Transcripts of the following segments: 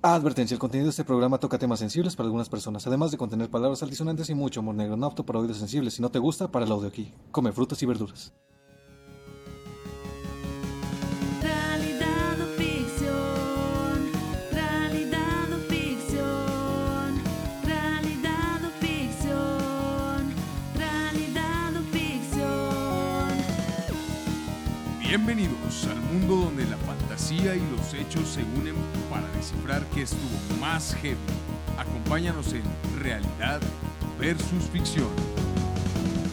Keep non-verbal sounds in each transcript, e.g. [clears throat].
Advertencia, el contenido de este programa toca temas sensibles para algunas personas, además de contener palabras altisonantes y mucho humor negro, no apto para oídos sensibles. Si no te gusta, para el audio aquí. Come frutas y verduras. Realidad o ficción, realidad o ficción, realidad o ficción, realidad o ficción. Bienvenidos al mundo donde la fantasía y los hechos se unen para descifrar qué estuvo más heavy. Acompáñanos en Realidad versus Ficción.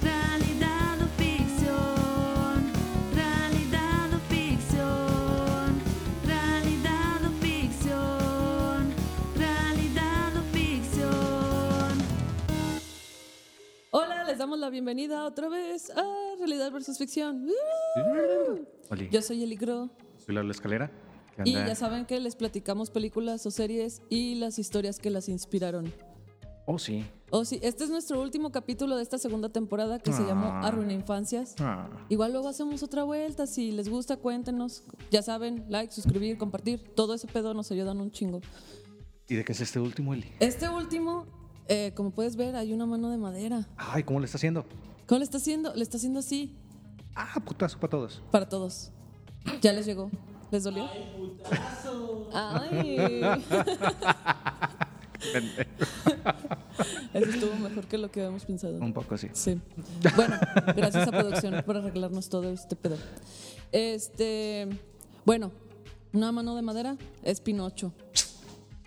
Realidad o ficción, realidad o ficción, realidad o ficción, realidad o ficción. Hola, les damos la bienvenida otra vez a Realidad versus Ficción. Yo soy Eli Gro soy Lalo Escalera. ¿Qué y ya saben que les platicamos películas o series y las historias que las inspiraron. Oh, sí. Oh, sí, este es nuestro último capítulo de esta segunda temporada que se llamó Ah. Arruina Infancias. Ah, Igual luego hacemos otra vuelta, si les gusta cuéntenos. Ya saben, like, suscribir, compartir, todo ese pedo nos ayudan un chingo. ¿Y de qué es este último, Eli? Este último, eh, como puedes ver, hay una mano de madera. Ay, ¿cómo le está haciendo? ¿Cómo le está haciendo? Le está haciendo así Ah, putazo para todos. para todos. Ya les llegó. ¿Les dolió? ¡Ay! Eso estuvo mejor que lo que habíamos pensado. Un poco así. Sí. Bueno, gracias a producción por arreglarnos todo este pedo. Este, bueno, una mano de madera es Pinocho.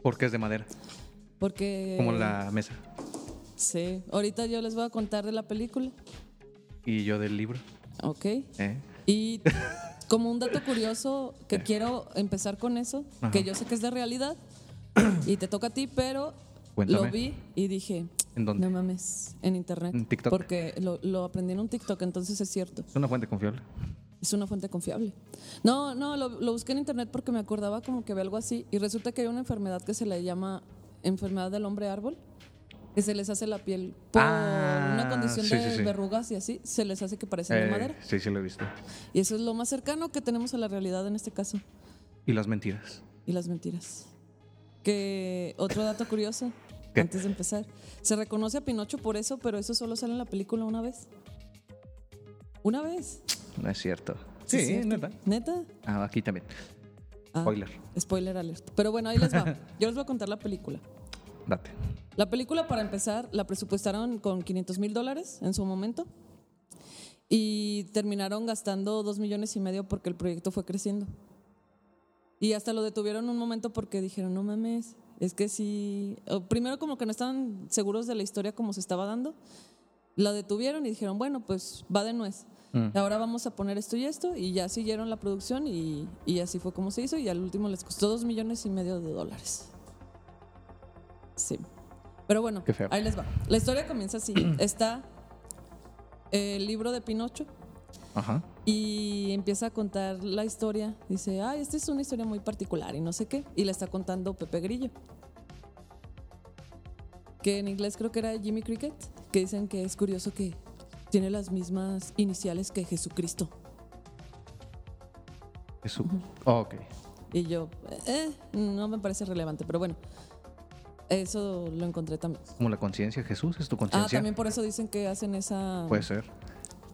Porque es de madera. Porque. Como la mesa. Sí. Ahorita yo les voy a contar de la película. Y yo del libro. Ok. ¿eh? Y como un dato curioso que quiero empezar con eso, Ajá. que yo sé que es de realidad y te toca a ti, pero Cuéntame. lo vi y dije, ¿En dónde? no mames, en internet. ¿En TikTok? Porque lo, lo aprendí en un TikTok, entonces es cierto. Es una fuente confiable. Es una fuente confiable. No, no, lo, lo busqué en internet porque me acordaba como que había algo así y resulta que hay una enfermedad que se le llama enfermedad del hombre árbol, que se les hace la piel por Ah, una condición sí, de sí, sí. verrugas y así, se les hace que parecen de Eh, madera. sí, sí lo he visto. Y eso es lo más cercano que tenemos a la realidad en este caso. Y las mentiras. Y las mentiras. Que otro dato curioso, ¿Qué? antes de empezar. Se reconoce a Pinocho por eso, pero eso solo sale en la película una vez. Una vez. No es cierto. Sí, Sí, es cierto. neta. ¿Neta? Ah, aquí también. Ah, Spoiler. Spoiler alert. Pero bueno, ahí les va. [laughs] Yo les voy a contar la película. Date. La película, para empezar, la presupuestaron con 500 mil dólares en su momento. Y terminaron gastando 2 millones y medio porque el proyecto fue creciendo. Y hasta lo detuvieron un momento porque dijeron, no mames, es que sí. o Primero, como que no estaban seguros de la historia como se estaba dando. La detuvieron y dijeron, bueno, pues va de nuez. Mm. Ahora vamos a poner esto y esto. Y ya siguieron la producción y, y así fue como se hizo. Y al último les costó 2 millones y medio de dólares. Sí. Pero bueno, Qué feo. ahí les va. La historia comienza así. [clears throat] Está el libro de Pinocho Ajá. y empieza a contar la historia. Dice, ay, esta es una historia muy particular y no sé qué. Y la está contando Pepe Grillo. Que en inglés creo que era Jimmy Cricket. Que dicen que es curioso que tiene las mismas iniciales que Jesucristo. Jesús. Oh, ok. Y yo, eh, no me parece relevante, pero bueno. Eso lo encontré también. Como la conciencia, Jesús, es tu Ah, conciencia. también por eso dicen que hacen esa Puede ser.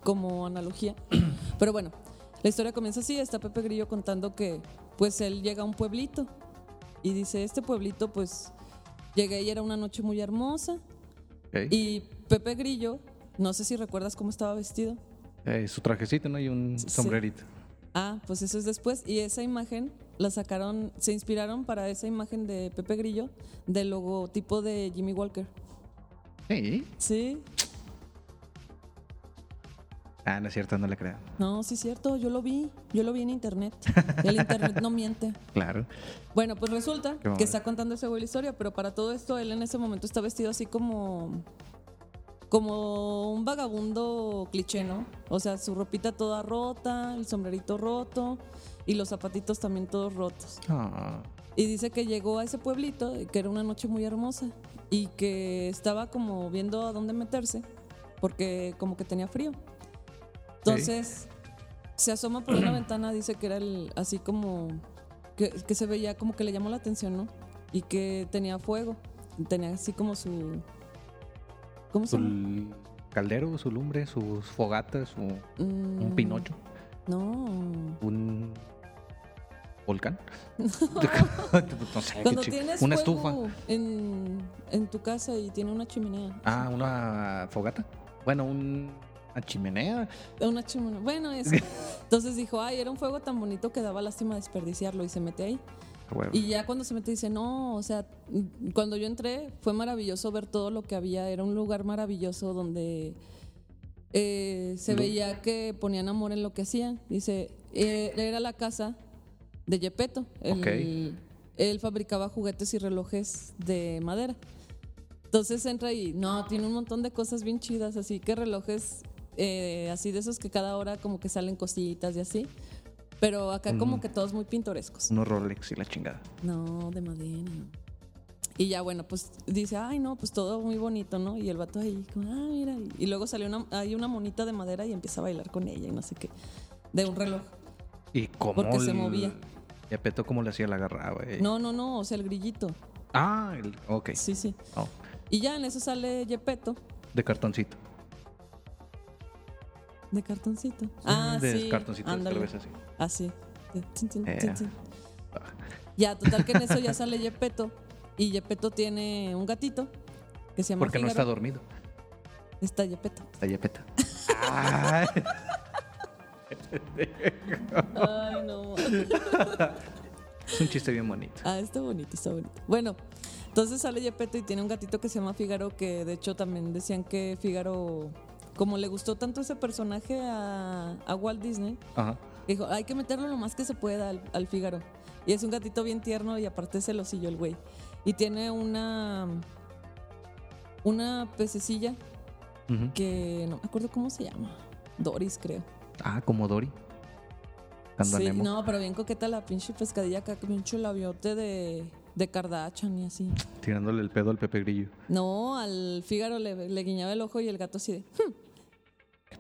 como analogía. [clears throat] Pero bueno, la historia comienza así, está Pepe Grillo contando que pues él llega a un pueblito y dice, este pueblito pues llegué y era una noche muy hermosa y Pepe Grillo, no sé si recuerdas cómo estaba vestido. Eh, su trajecito, ¿no? Y un Sí. sombrerito. Ah, pues eso es después y esa imagen la sacaron, se inspiraron para esa imagen de Pepe Grillo del logotipo de Jimmy Walker. Sí. Sí, Ah, no es cierto, no le creo. no, sí es cierto, yo lo vi, yo lo vi en internet. El internet no miente. [laughs] Claro. Bueno, pues resulta que está contando ese güey la historia, pero para todo esto él en ese momento está vestido así como como un vagabundo cliché, ¿no? O sea, su ropita toda rota, el sombrerito roto y los zapatitos también todos rotos. Ah, Y dice que llegó a ese pueblito, que era una noche muy hermosa y que estaba como viendo a dónde meterse porque como que tenía frío. Entonces, se asoma por una [clears throat] ventana, dice que era el, así como que, que se veía como que le llamó la atención, ¿no? y que tenía fuego. Tenía así como su. ¿Cómo se llama? Su caldero, su lumbre, sus fogatas, su, un Mm, pinocho, No. un volcán. [laughs] no sé, Cuando tienes una estufa. En, en tu casa y tiene una chimenea. Ah, una fogata. Bueno, un- una chimenea. Una chimenea. Bueno, eso. [laughs] Entonces dijo, ay, era un fuego tan bonito que daba lástima desperdiciarlo y se mete ahí. Y ya cuando se mete dice, no, o sea, cuando yo entré fue maravilloso ver todo lo que había. Era un lugar maravilloso donde eh, se veía que ponían amor en lo que hacían. Dice, eh, era la casa de Yepeto. Él, Ok. él fabricaba juguetes y relojes de madera. Entonces entra y, no, tiene un montón de cosas bien chidas, así que relojes eh, así de esos que cada hora como que salen cositas y así. Pero acá como que todos muy pintorescos. Unos Rolex y la chingada. No, de madera. no. Y ya, bueno, pues dice, ay, no, pues todo muy bonito, ¿no? Y el vato ahí, como, ah, mira. Y, luego salió una, hay una monita de madera y empieza a bailar con ella y no sé qué. De un reloj. ¿Y cómo? Porque se movía. Y a Peto, ¿cómo le hacía la garra, güey? No, no, no, o sea, el grillito. Ah, el- ok. Sí, sí. Oh, Y ya en eso sale Yepeto de cartoncito. de cartoncito. Ah, de sí. cartoncito de ándale. cerveza, sí. Así. Sí, tin, tin, Eh. tin. Ya, total que en eso ya sale Yepeto. Y Yepeto tiene un gatito que se llama Porque no está dormido. Está Yepeto. Está Yepeto. Ay, Ay, no. es un chiste bien bonito. Ah, está bonito, está bonito. Bueno, entonces sale Yepeto y tiene un gatito que se llama Fígaro, que de hecho también decían que Fígaro, como le gustó tanto ese personaje a, a Walt Disney, Ajá. Dijo, hay que meterlo lo más que se pueda al, al Fígaro. Y es un gatito bien tierno y aparte es celosillo el güey. Y tiene una, una pececilla que no me acuerdo cómo se llama. Doris, creo. Ah, como Dory. Sí, no, pero bien coqueta la pinche pescadilla acá, que pinche labiote de, de Kardashian y así. Tirándole el pedo al Pepe Grillo. No, al Fígaro le, le guiñaba el ojo y el gato así de. "Hmm".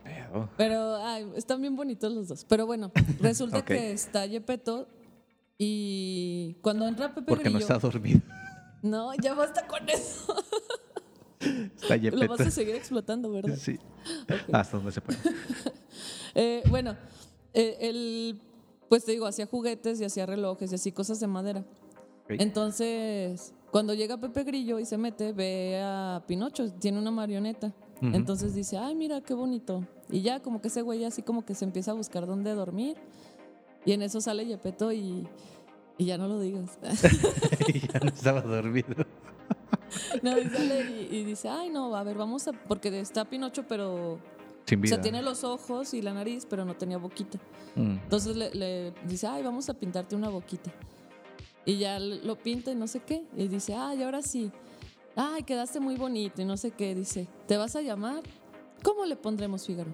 Pedo. Pero ay, están bien bonitos los dos. Pero bueno, [laughs] resulta que está Yepeto y cuando entra Pepe Porque no Grillo. está dormido. [laughs] No, ya basta con eso. [laughs] Está Lo vas Yepeto. a seguir explotando, ¿verdad? Sí. Ok. Hasta donde se puede. Eh, bueno, eh, él, pues te digo, hacía juguetes y hacía relojes y así cosas de madera. Entonces, cuando llega Pepe Grillo y se mete, ve a Pinocho, tiene una marioneta. Entonces dice, ay, mira, qué bonito. Y ya como que ese güey así como que se empieza a buscar dónde dormir. Y en eso sale Yepeto y, y ya no lo digas. [laughs] y ya no estaba dormido. no, y sale y, y dice, ay, no, a ver, vamos a... Porque está Pinocho, pero... Sin O vida. sea, tiene los ojos y la nariz, pero no tenía boquita. Mm. Entonces le, le dice, ay, vamos a pintarte una boquita. Y ya lo pinta y no sé qué. Y dice, ay, ahora sí. Ay, quedaste muy bonito y no sé qué. Dice, ¿te vas a llamar? ¿Cómo le pondremos Fígaro?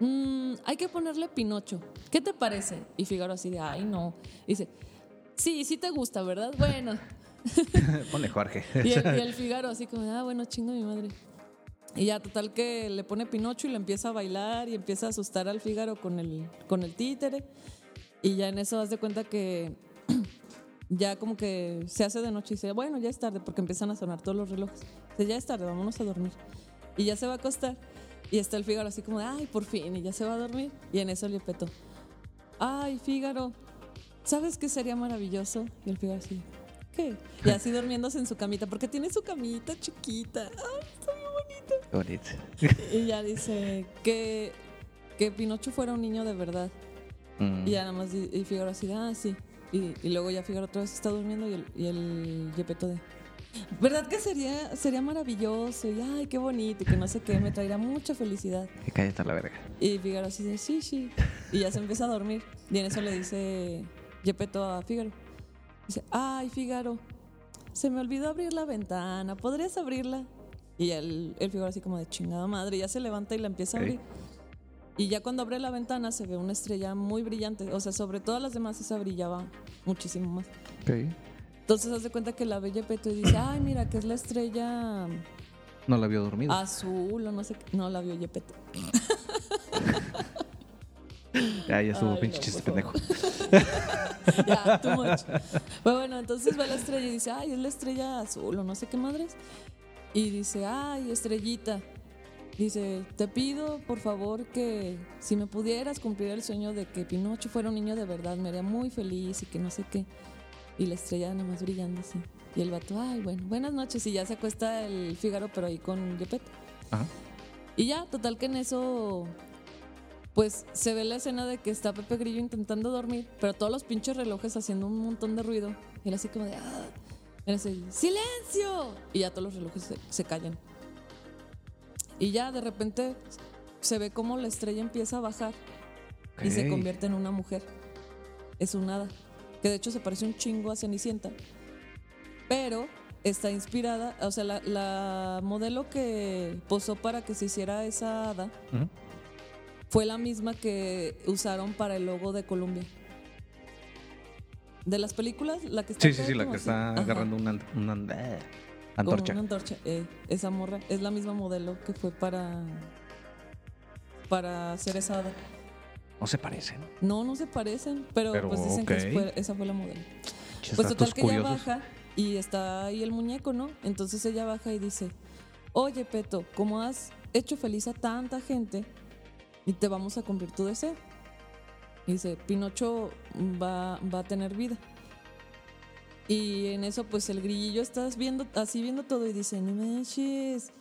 "Mm, hay que ponerle Pinocho. ¿Qué te parece? Y Fígaro así de, ay, no. Dice, sí, sí te gusta, ¿verdad? Bueno. [laughs] Ponle Jorge. [laughs] Y el, y el Fígaro así como, ah, bueno, chingo mi madre. Y ya, total que le pone Pinocho y le empieza a bailar y empieza a asustar al Fígaro con el, con el títere. Y ya en eso das de cuenta que [clears throat] ya como que se hace de noche y dice, bueno, ya es tarde porque empiezan a sonar todos los relojes. Dice, ya es tarde, vámonos a dormir. Y ya se va a acostar. Y está el Fígaro así como, de, ay, por fin, y ya se va a dormir. Y en eso le petó, ay, Fígaro, ¿sabes qué sería maravilloso? Y el Fígaro así, ¿qué? Y así durmiéndose en su camita, porque tiene su camita chiquita. Ay, está bien bonito. Bonito. Y ya dice que, que Pinocho fuera un niño de verdad. Mm. Y ya nada más, y Fígaro así, de, ah, sí. Y, y luego ya Fígaro otra vez está durmiendo y el, y el Gepetto de, ¿verdad que sería, sería maravilloso? Y ay, qué bonito, y que no sé qué, me traerá mucha felicidad. Que cállate a la verga. Y Fígaro así de, sí, sí. Y ya se empieza a dormir. Y en eso le dice Gepetto a Fígaro. Dice, ay, Fígaro, se me olvidó abrir la ventana, ¿podrías abrirla? Y el, el Fígaro así como de chingada madre, ya se levanta y la empieza a abrir. Y ya cuando abre la ventana se ve una estrella muy brillante. O sea, sobre todas las demás esa brillaba muchísimo más. Ok. Entonces hace cuenta que la ve Gepetto y dice, ay, mira, que es la estrella No la vio dormido. azul o no sé qué. No, la vio Gepetto. [laughs] ya, ya estuvo pinche no, chiste pendejo. [laughs] ya, too much. Pero bueno, entonces ve la estrella y dice, ay, es la estrella azul o no sé qué madres. Y dice, ay, estrellita. Dice, te pido por favor que si me pudieras cumplir el sueño de que Pinocho fuera un niño de verdad, me haría muy feliz y que no sé qué. Y la estrella nada más brillando así. Y el vato, ay, bueno, buenas noches. Y ya se acuesta el Fígaro, pero ahí con Gepetto. Ajá. Y ya, total que en eso, pues se ve la escena de que está Pepe Grillo intentando dormir, pero todos los pinches relojes haciendo un montón de ruido. Y él así como de, ah, él así, ¡silencio! Y ya todos los relojes se, se callan. Y ya de repente se ve como la estrella empieza a bajar y se convierte en una mujer. Es un hada. Que de hecho se parece un chingo a Cenicienta. Pero está inspirada, o sea, la, la modelo que posó para que se hiciera esa hada fue la misma que usaron para el logo de Columbia. De las películas, la que está Sí, sí, sí, la que así. está Ajá, agarrando una, eh, como antorcha. una antorcha. eh, esa morra es la misma modelo que fue para para hacer esa hada. No se parecen. No, no se parecen, pero, Pero, pues dicen que fue- esa fue la modelo. Pues total que ella baja y está ahí el muñeco, ¿no? Entonces ella baja y dice, oye Peto, como has hecho feliz a tanta gente y te vamos a cumplir tu deseo. Y dice, Pinocho va, va a tener vida. Y en eso, pues el grillillo está viendo, así viendo todo y dice, no manches,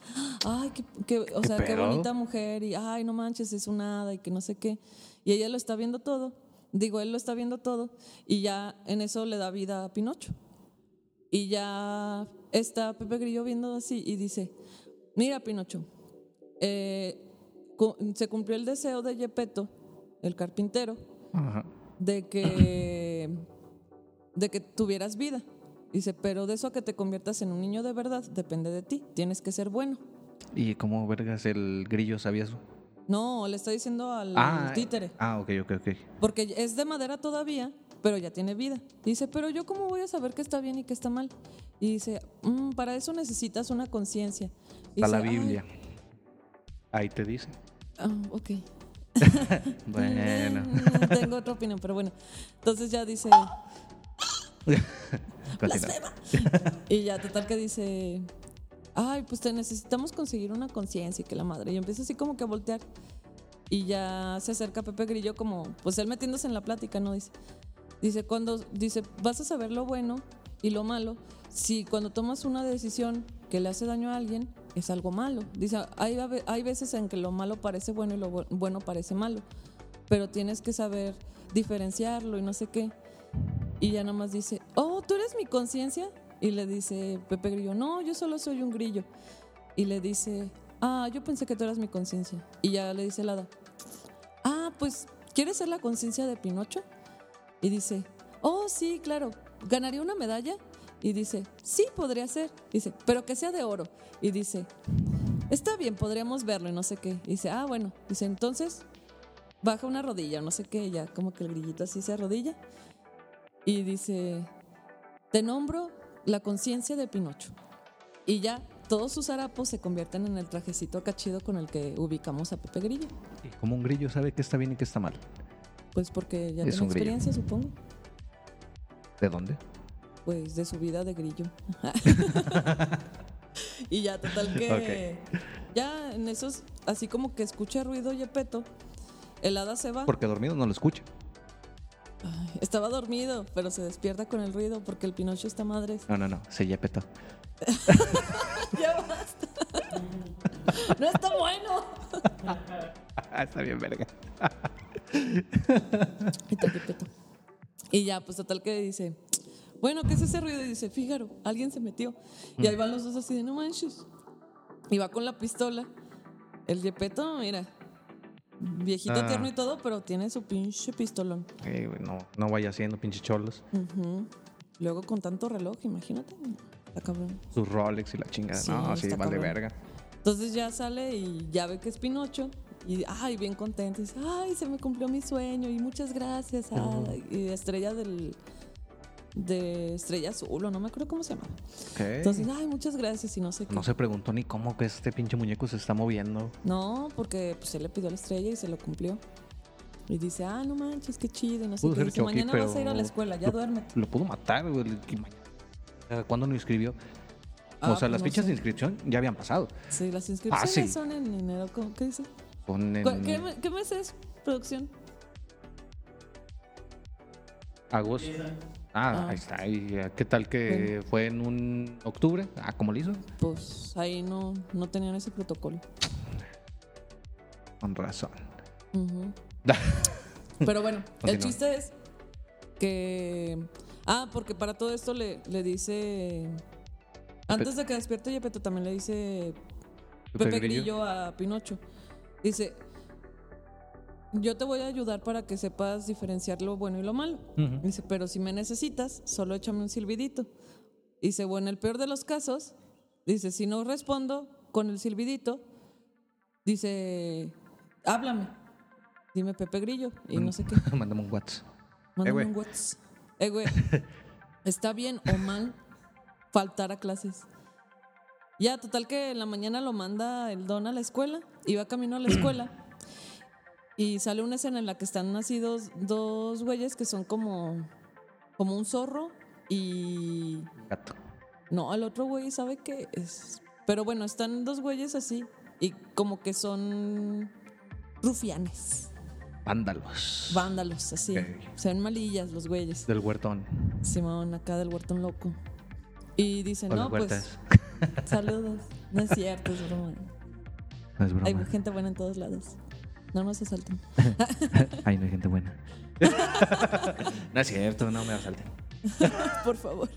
ay, qué, qué- o ¿Qué sea, qué bonita mujer, y ay, no manches, es un hada y que no sé qué. Y ella lo está viendo todo, digo, él lo está viendo todo, y ya en eso le da vida a Pinocho. Y ya está Pepe Grillo viendo así y dice, mira Pinocho, eh, se cumplió el deseo de Gepetto, el carpintero, Ajá. de que de que tuvieras vida. Dice, pero de eso a que te conviertas en un niño de verdad depende de ti. Tienes que ser bueno. ¿Y cómo vergas el grillo sabía eso? No, le está diciendo al Ah, títere. Ah, ok, ok, ok. Porque es de madera todavía, pero ya tiene vida. Dice, pero yo cómo voy a saber qué está bien y qué está mal. Y dice, "Mm, para eso necesitas una conciencia. Está la Dice, "Ay, Biblia. Ahí te dice. ah, ok. [laughs] Bueno. [laughs] Tengo otra opinión, pero bueno. Entonces ya dice, [laughs] Continúa. Y ya, total que dice, ay, pues te necesitamos conseguir una conciencia y que la madre. Y empieza así como que a voltear. Y ya se acerca Pepe Grillo como, pues él metiéndose en la plática, ¿no? Dice, dice, cuando, dice, vas a saber lo bueno y lo malo si cuando tomas una decisión que le hace daño a alguien es algo malo. Dice, hay, hay veces en que lo malo parece bueno y lo bu- bueno parece malo, pero tienes que saber diferenciarlo y no sé qué. Y ya nada más dice, oh, ¿tú eres mi conciencia? Y le dice Pepe Grillo, no, yo solo soy un grillo. Y le dice, ah, yo pensé que tú eras mi conciencia. Y ya le dice el hada, ah, pues, ¿quieres ser la conciencia de Pinocho? Y dice, oh, sí, claro, ¿ganaría una medalla? Y dice, sí, podría ser. Dice, pero que sea de oro. Y dice, está bien, podríamos verlo y no sé qué. Y dice, ah, bueno. Dice, entonces, baja una rodilla no sé qué. Ya como que el grillito así se arrodilla. Y dice, te nombro la conciencia de Pinocho. Y ya todos sus harapos se convierten en el trajecito cachido con el que ubicamos a Pepe Grillo. ¿Y cómo un grillo sabe qué está bien y qué está mal? Pues porque ya Es tiene grillo. experiencia, supongo. ¿De dónde? Pues de su vida de grillo. [laughs] y ya, total que. Ya en esos, así como que escucha ruido Yepeto, el hada se va. Porque dormido no lo escucha. Ay, estaba dormido, pero se despierta con el ruido porque el Pinocho está madre. No, no, no. Se ya petó. [laughs] ya basta. no está bueno. Ah, está bien, verga. Y ya, pues total que dice, bueno, ¿qué es ese ruido? Y dice, Fíjaro, alguien se metió. Y ahí van los dos así de, no manches. Y va con la pistola. El Yepeto, mira, viejito Ah. tierno y todo, pero tiene su pinche pistolón. Eh, no, no vaya haciendo pinche cholos. Luego con tanto reloj, imagínate. Está cabrón. Sus Rolex y la chingada. Sí, no, sí, vale cabrón. verga. Entonces ya sale y ya ve que es Pinocho. Y ay, bien contento. Dice, ay, se me cumplió mi sueño y muchas gracias. ay". Y estrella del. De Estrella Azul, o no me acuerdo cómo se llama. Ok. Entonces, ay, muchas gracias y no sé qué. no se preguntó ni cómo que este pinche muñeco se está moviendo. No, porque pues él le pidió la estrella y se lo cumplió. Y dice, ah, no manches, qué chido. y No sé qué. ser Dice, Chucky, mañana vas a ir a la escuela, ya duérmete. Lo pudo matar, güey. ¿Cuándo lo inscribió? Ah, o sea, pues las no fichas sé. de inscripción ya habían pasado. Sí, las inscripciones sí. son en enero. ¿cómo- ¿Qué dice? Son en ¿Cu- ¿Qué, ¿Qué mes es producción? agosto. Ah, Ah. ahí está. ¿Y eh, qué tal que fue en un octubre? Ah, ¿cómo lo hizo? Pues ahí no, no tenían ese protocolo. Con razón. [laughs] Pero bueno, el chiste es que. Ah, porque para todo esto le, le dice. Antes de que despierte Yepeto también le dice Pepe Grillo a Pinocho. Dice: Yo te voy a ayudar para que sepas diferenciar lo bueno y lo malo. Dice: Pero si me necesitas, solo échame un silbidito. Dice: Bueno, en el peor de los casos, dice: Si no respondo con el silbidito, dice: Háblame. Dime Pepe Grillo. Y no sé qué. [laughs] Mándame un WhatsApp. Mándame güey. un WhatsApp. Eh, güey. [laughs] ¿Está bien o mal faltar a clases? Ya, total que en la mañana lo manda el don a la escuela. Iba camino a la escuela. [clears throat] Y sale una escena en la que están así dos, dos güeyes que son como, como un zorro y... Gato. No, el otro güey sabe que es... Pero bueno, están dos güeyes así y como que son rufianes, Vándalos. vándalos, así. Ok. Se ven malillas los güeyes. Del huertón. Simón, acá del huertón loco. Y dicen, no, pues, saludos. No es cierto, es broma. [laughs] No es broma. Hay gente buena en todos lados. No nos asalten. [laughs] Ay, no hay gente buena. [laughs] no es cierto, no me asalten. [laughs] Por favor.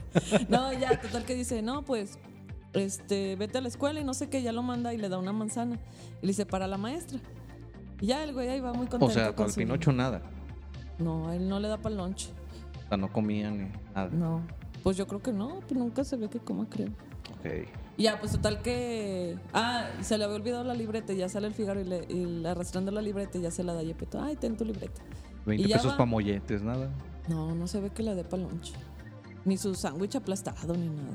No, ya, total que dice, no, pues, este, vete a la escuela y no sé qué, ya lo manda y le da una manzana. Y le dice, para la maestra. Y ya el güey ahí va muy contento. O sea, con el su- Pinocho nada. No, a él no le da para el lunch. O sea, no comían ni nada. No. Pues yo creo que no, pues nunca se ve que coma, creo. Ok. Y Ya, pues total que. Ah, se le había olvidado la libreta. y Ya sale el Figaro y, le, y arrastrando la libreta y ya se la da Yepeto. Ay, ten tu libreta. 20 Y pesos para molletes, nada. No, no se ve que le dé para lunch. Ni su sándwich aplastado ni nada.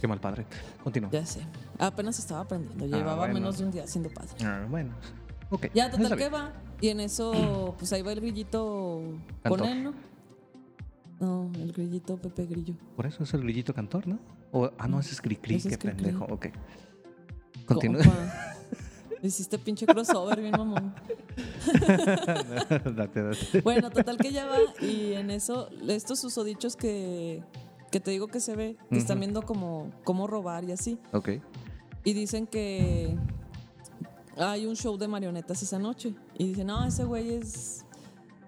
Qué mal padre. Continúa. Ya sé. Apenas estaba aprendiendo. Ah, Llevaba bueno. menos de un día siendo padre. Ah, bueno. Ok. Ya, total que va. Y en eso, [clears throat] pues ahí va el grillito con Cantor. él, ¿no? No, el grillito Pepe Grillo. Por eso es el grillito cantor, ¿no? O, ah, no, ese es Cricri, Ese qué pendejo. Ok. Continúa. [laughs] Hiciste pinche crossover, bien mamón. [laughs] date, date. Bueno, total que ya va y en eso, estos susodichos que, que te digo que se ve, que están viendo como cómo robar y así. Ok. Y dicen que hay un show de marionetas esa noche. Y dicen, no, ese güey es,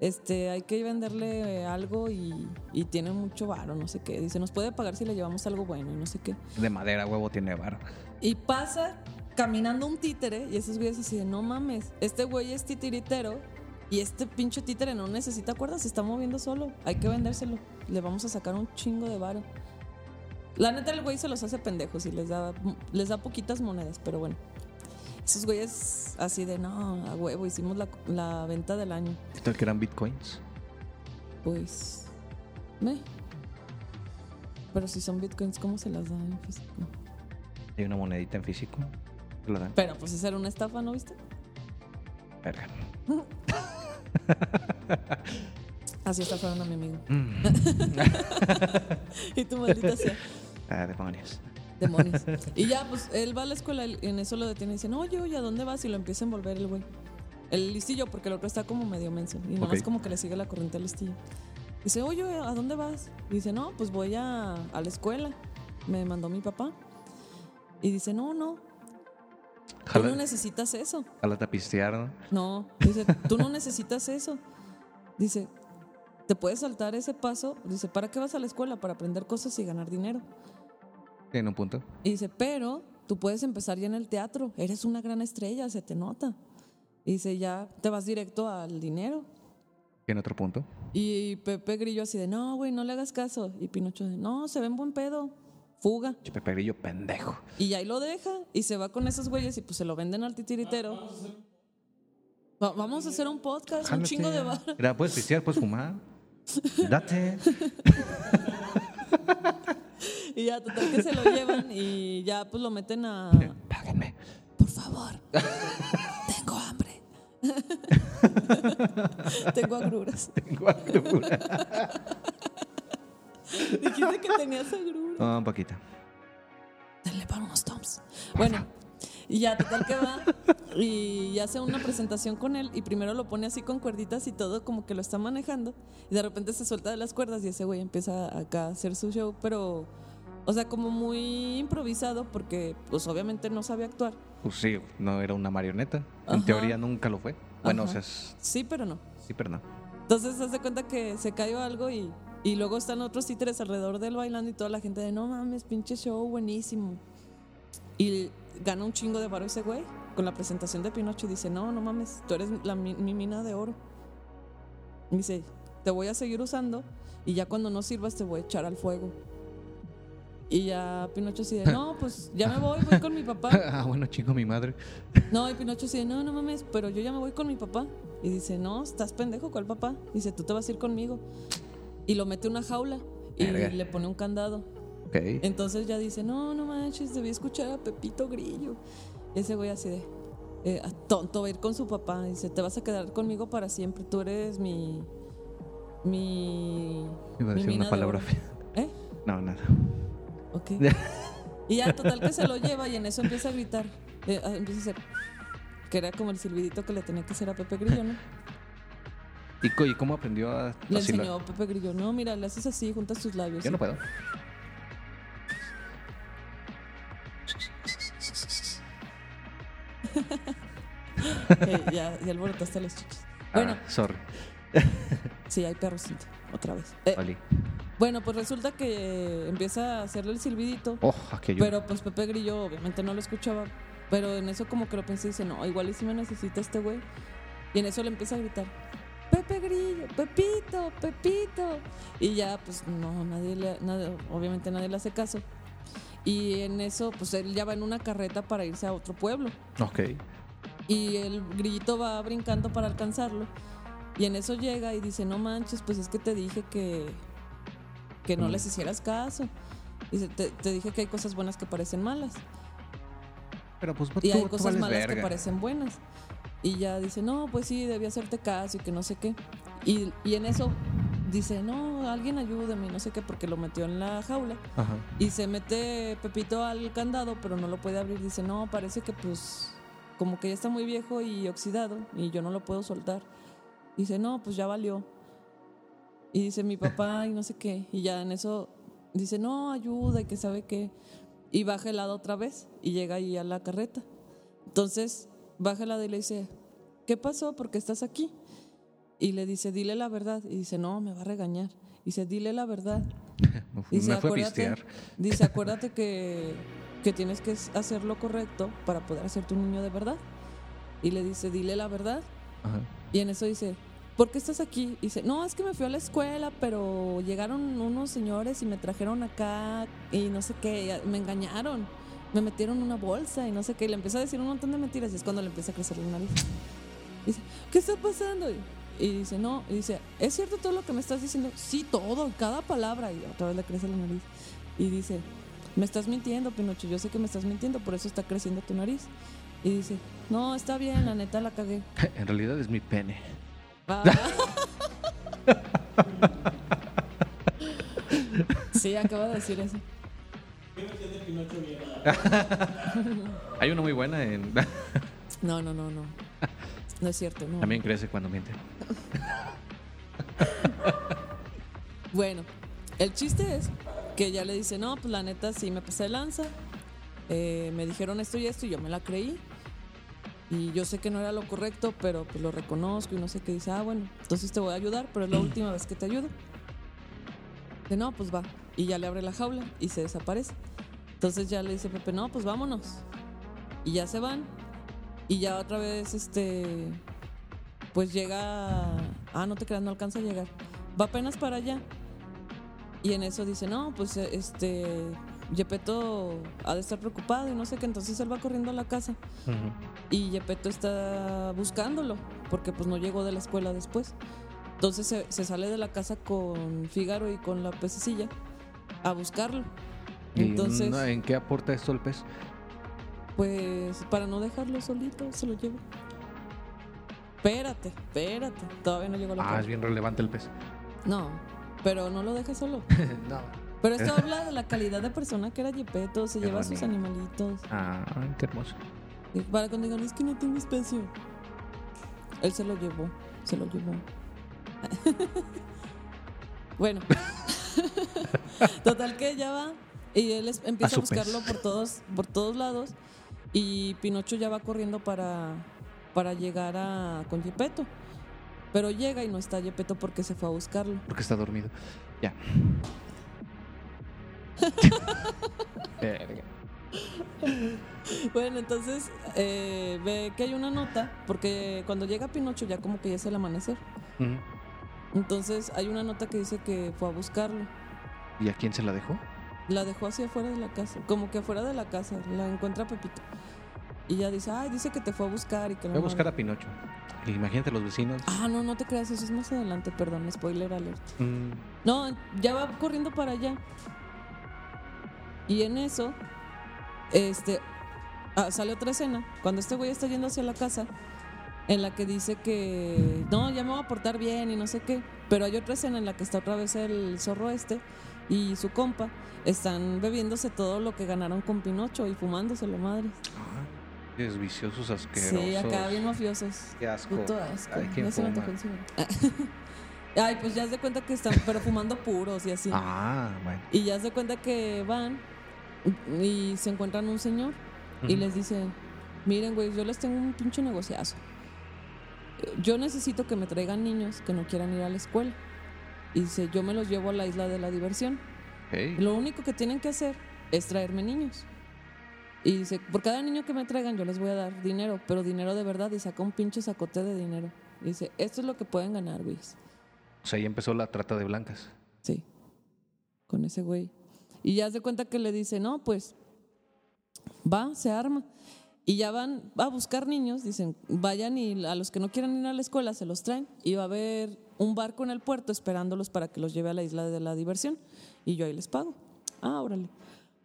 este, hay que venderle algo y, y tiene mucho varo, no sé qué. Dice, nos puede pagar si le llevamos algo bueno y no sé qué. De madera, huevo, tiene bar. Y pasa caminando un títere y esos güeyes así de, no mames, este güey es titiritero y este pinche títere no necesita cuerdas, se está moviendo solo, hay que vendérselo, le vamos a sacar un chingo de varo. La neta el güey se los hace pendejos y les da, les da poquitas monedas, pero bueno. Esos güeyes así de, no, a huevo, hicimos la, la venta del año. ¿Qué tal que eran bitcoins? Pues, me. Pero si son bitcoins, ¿cómo se las dan en físico? Hay una monedita en físico. La dan. Pero pues esa era una estafa, ¿no viste? Verga. [laughs] Así estafaron a mi amigo. Mm. [laughs] y tu maldita sea. Ah, demonios. Demonios. Y ya, pues él va a la escuela en eso lo detiene y dicen, oye, oye, ¿a dónde vas? Y lo empieza a envolver el güey. El listillo, porque el otro está como medio menso. Y nada más como que le sigue la corriente al listillo. Dice, oye, ¿a dónde vas? Y dice, no, pues voy a, a la escuela. Me mandó mi papá. Y dice, no, no, tú no necesitas eso. jala a pistear, ¿no? No, dice, tú no necesitas eso. Dice, te puedes saltar ese paso. Dice, ¿para qué vas a la escuela? Para aprender cosas y ganar dinero. Tiene un punto. Y dice, pero tú puedes empezar ya en el teatro. Eres una gran estrella, se te nota. Y dice, ya te vas directo al dinero. Tiene otro punto. Y Pepe Grillo así de, no, güey, no le hagas caso. Y Pinocho de, no, se ven buen pedo. Fuga. Pepe Grillo, pendejo. Y ahí lo deja y se va con esos güeyes y pues se lo venden al titiritero. Va- vamos a hacer un podcast, un chingo de bar. Puedes pistear, puedes fumar. [laughs] Date. [laughs] [laughs] Y ya, total que se lo llevan y ya pues lo meten a... Páguenme. Por favor, [laughs] tengo hambre. [laughs] Tengo agruras. Tengo agruras. Dijiste que tenías agruras. No, un poquito. Dale para unos toms. Bueno, y ya total que va y hace una presentación con él y primero lo pone así con cuerditas y todo como que lo está manejando y de repente se suelta de las cuerdas y ese güey empieza acá a hacer su show, pero o sea, como muy improvisado porque pues obviamente no sabe actuar. Pues sí, no era una marioneta. En Ajá. teoría nunca lo fue. Bueno, Ajá. o sea, es- Sí, pero no. sí, pero no. Entonces se hace cuenta que se cayó algo y, y luego están otros títeres alrededor del bailando y toda la gente de no mames, pinche show buenísimo. Y gana un chingo de varo ese güey con la presentación de Pinocho y dice, no, no mames, tú eres la, mi, mi mina de oro. Y dice, te voy a seguir usando y ya cuando no sirvas te voy a echar al fuego. Y ya Pinocho así de, no, [laughs] pues ya me voy, voy con mi papá. [laughs] ah, bueno, chingo mi madre. No, y Pinocho dice, no, no mames, pero yo ya me voy con mi papá. Y dice, no, estás pendejo, ¿cuál papá? Dice, tú te vas a ir conmigo. Y lo mete a una jaula y Verga. le pone un candado. Ok. Entonces ya dice, no, no manches, debí escuchar a Pepito Grillo. Y ese güey así de, eh, tonto, va a ir con su papá. Dice, te vas a quedar conmigo para siempre, tú eres mi... Mi... Iba a decir una de palabra oro". fea. ¿Eh? No, nada. Ok. [laughs] Y ya, total que se lo lleva y en eso empieza a gritar. Eh, ah, empieza a hacer. Que era como el silbidito que le tenía que hacer a Pepe Grillo, ¿no? [laughs] ¿Y, cómo aprendió a Le la- enseñó Pepe Grillo. No, mira, le haces así, juntas tus labios. Yo no puedo. [laughs] Ya, ya alborotaste los chichis. Bueno, Ah, sorry. sí, hay perrocito. Otra vez. Eh, Oli. Bueno, pues resulta que empieza a hacerle el silbidito. Oh, Pero pues Pepe Grillo obviamente no lo escuchaba. Pero en eso como que lo pensé y dice, no, igual y si me necesita este güey. Y en eso le empieza a gritar, Pepe Grillo, Pepito, Pepito. Y ya pues no, nadie le, nadie- obviamente nadie le hace caso. Y en eso pues él ya va en una carreta para irse a otro pueblo. Ok. Y el grillito va brincando para alcanzarlo. Y en eso llega y dice, no manches, pues es que te dije que, que no Mm. les hicieras caso. Dice, te, te dije que hay cosas buenas que parecen malas. Pero pues Y tú, hay cosas malas verga. que parecen buenas. Y ya dice, no, pues sí, debía hacerte caso y que no sé qué. Y, y en eso dice, no, alguien ayúdame, no sé qué, porque lo metió en la jaula. Ajá. Y se mete Pepito al candado, pero no lo puede abrir. Dice, no, parece que pues como que ya está muy viejo y oxidado y yo no lo puedo soltar. Dice, no, pues ya valió. Y dice, mi papá y no sé qué. Y ya en eso dice, no, ayuda y que sabe qué. Y baja helado otra vez y llega ahí a la carreta. Entonces baja helado y le dice, ¿qué pasó? ¿Por qué estás aquí? Y le dice, dile la verdad. Y dice, no, me va a regañar. Dice, dile la verdad. [laughs] Dice, me fue a acuérdate, pistear. dice, acuérdate que, que tienes que hacer lo correcto para poder hacerte un niño de verdad. Y le dice, dile la verdad. Ajá. Y en eso dice, ¿por qué estás aquí? Y dice, no, es que me fui a la escuela, pero llegaron unos señores y me trajeron acá y no sé qué, y me engañaron. Me metieron una bolsa y no sé qué. Y le empieza a decir un montón de mentiras y es cuando le empieza a crecer la nariz. Dice, ¿qué está pasando? Y, y dice, no, y dice, ¿es cierto todo lo que me estás diciendo? Sí, todo, cada palabra. Y otra vez le crece la nariz. Y dice, me estás mintiendo, Pinocho, yo sé que me estás mintiendo, por eso está creciendo tu nariz. Y dice, no, está bien, la neta la cagué. [laughs] En realidad es mi pene. Sí, acaba de decir eso. Hay una muy buena en... [laughs] No, no, no, no. No es cierto, no. También crece cuando miente. [laughs] Bueno, el chiste es que ella le dice, no, pues la neta sí me pasé de lanza. Eh, me dijeron esto y esto y yo me la creí. Y yo sé que no era lo correcto, pero pues lo reconozco y no sé qué. Dice, ah, bueno, entonces te voy a ayudar, pero es la última vez que te ayudo. Dice, no, pues va. Y ya le abre la jaula y se desaparece. Entonces ya le dice Pepe, no, pues vámonos. Y ya se van. Y ya otra vez, este, pues llega... Ah, no te creas, no alcanza a llegar. Va apenas para allá. Y en eso dice, no, pues este, Yepeto ha de estar preocupado y no sé qué. Entonces él va corriendo a la casa y Yepeto está buscándolo porque pues no llegó de la escuela después. Entonces se, se sale de la casa con Fígaro y con la pececilla a buscarlo. ¿Y Entonces, no, en qué aporta esto el pez? pues para no dejarlo solito, se lo lleva. Espérate, espérate. Todavía no llegó la Ah, es bien relevante el pez. No, pero no lo dejes solo. [laughs] no. Pero esto habla de la calidad de persona que era Yepeto, se Qué lleva a sus animalitos. Ah, qué hermoso. Y para cuando digan, es que no tengo espacio. Él se lo llevó, se lo llevó. [laughs] bueno. [laughs] Total que ya va y él empieza A a, buscarlo por todos, por todos lados y Pinocho ya va corriendo para, para llegar a con Yepeto. Pero llega y no está Yepeto porque se fue a buscarlo. Porque está dormido. Ya. [laughs] Bueno, entonces eh, ve que hay una nota, porque cuando llega Pinocho ya como que ya es el amanecer. Entonces hay una nota que dice que fue a buscarlo. ¿Y a quién se la dejó? La dejó así afuera de la casa, como que afuera de la casa, la encuentra Pepito. Y ya dice, ay, dice que te fue a buscar y que Voy a buscar a Pinocho. Imagínate los vecinos. Ah, no, no te creas, eso es más adelante, perdón, spoiler alert. Mm, No, ya va corriendo para allá. Y en eso, este, ah, sale otra escena, cuando este güey está yendo hacia la casa, en la que dice que, no, ya me voy a portar bien y no sé qué. Pero hay otra escena en la que está otra vez el zorro este y su compa, están bebiéndose todo lo que ganaron con Pinocho y fumándoselo, madre. es viciosos asquerosos. Sí, acá bien mafiosos. Qué asco. Puto asco. Ay, ¿quién ya se fuma? [laughs] Ay, pues ya se cuenta que están, pero fumando puros y así. Ah, bueno. Y ya se cuenta que van y se encuentran un señor y les dice, miren, güey, yo les tengo un pinche negociazo. Yo necesito que me traigan niños que no quieran ir a la escuela. Y dice, yo me los llevo a la isla de la diversión. Lo único que tienen que hacer es traerme niños. Y dice, por cada niño que me traigan yo les voy a dar dinero, pero dinero de verdad. Y saca un pinche sacote de dinero. Y dice, esto es lo que pueden ganar, güey. O sea, ahí empezó la trata de blancas. Sí. Con ese güey. Y ya se cuenta que le dice, no, pues va, se arma. Y ya van a buscar niños, dicen, vayan y a los que no quieran ir a la escuela se los traen. Y va a haber un barco en el puerto esperándolos para que los lleve a la isla de la diversión. Y yo ahí les pago. Ah, órale.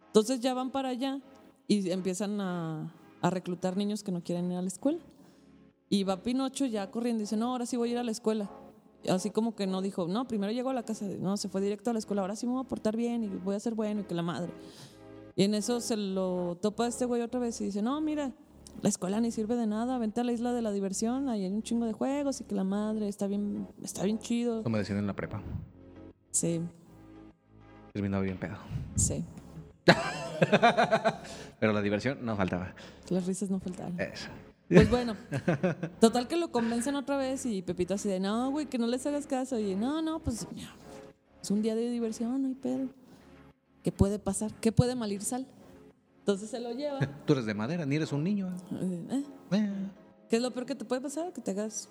Entonces ya van para allá y empiezan a, a reclutar niños que no quieren ir a la escuela. Y va Pinocho ya corriendo y dice, no, ahora sí voy a ir a la escuela. Así como que no dijo, no, primero llegó a la casa, no, se fue directo a la escuela, ahora sí me voy a portar bien y voy a ser bueno y que la madre. Y en eso se lo topa este güey otra vez y dice, no, mira, la escuela ni sirve de nada, vente a la isla de la diversión, ahí hay un chingo de juegos y que la madre está bien, está bien chido. Como decían en la prepa. Sí, Terminaba bien pedo. sí, [laughs] Pero la diversión no faltaba. las risas no faltaron. Eso. Pues bueno, total que lo convencen otra vez y Pepito así de, no, güey, que no les hagas caso. Y no, no, pues es un día de diversión, no hay pedo. ¿Qué puede pasar? ¿Qué puede mal ir sal? Entonces se lo lleva. [laughs] Tú eres de madera, ni eres un niño. Eh, Eh. ¿Qué es lo peor que te puede pasar? Que te hagas,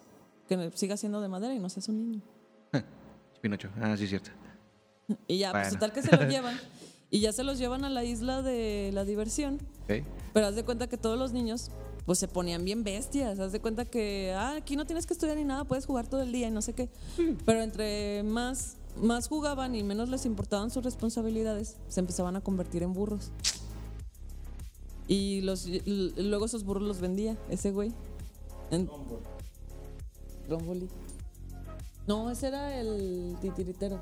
que sigas siendo de madera y no seas un niño. [laughs] Pinocho. Ah, sí, es cierto. Y ya, pues total que se lo [laughs] llevan. Y ya se los llevan a la isla de la diversión. Pero haz de cuenta que todos los niños pues se ponían bien bestias. Haz de cuenta que ah, aquí no tienes que estudiar ni nada, puedes jugar todo el día y no sé qué. Pero entre más, más jugaban y menos les importaban sus responsabilidades, se empezaban a convertir en burros. Y los, y luego esos burros los vendía ese güey. En... Romboli. No, ese era el titiritero.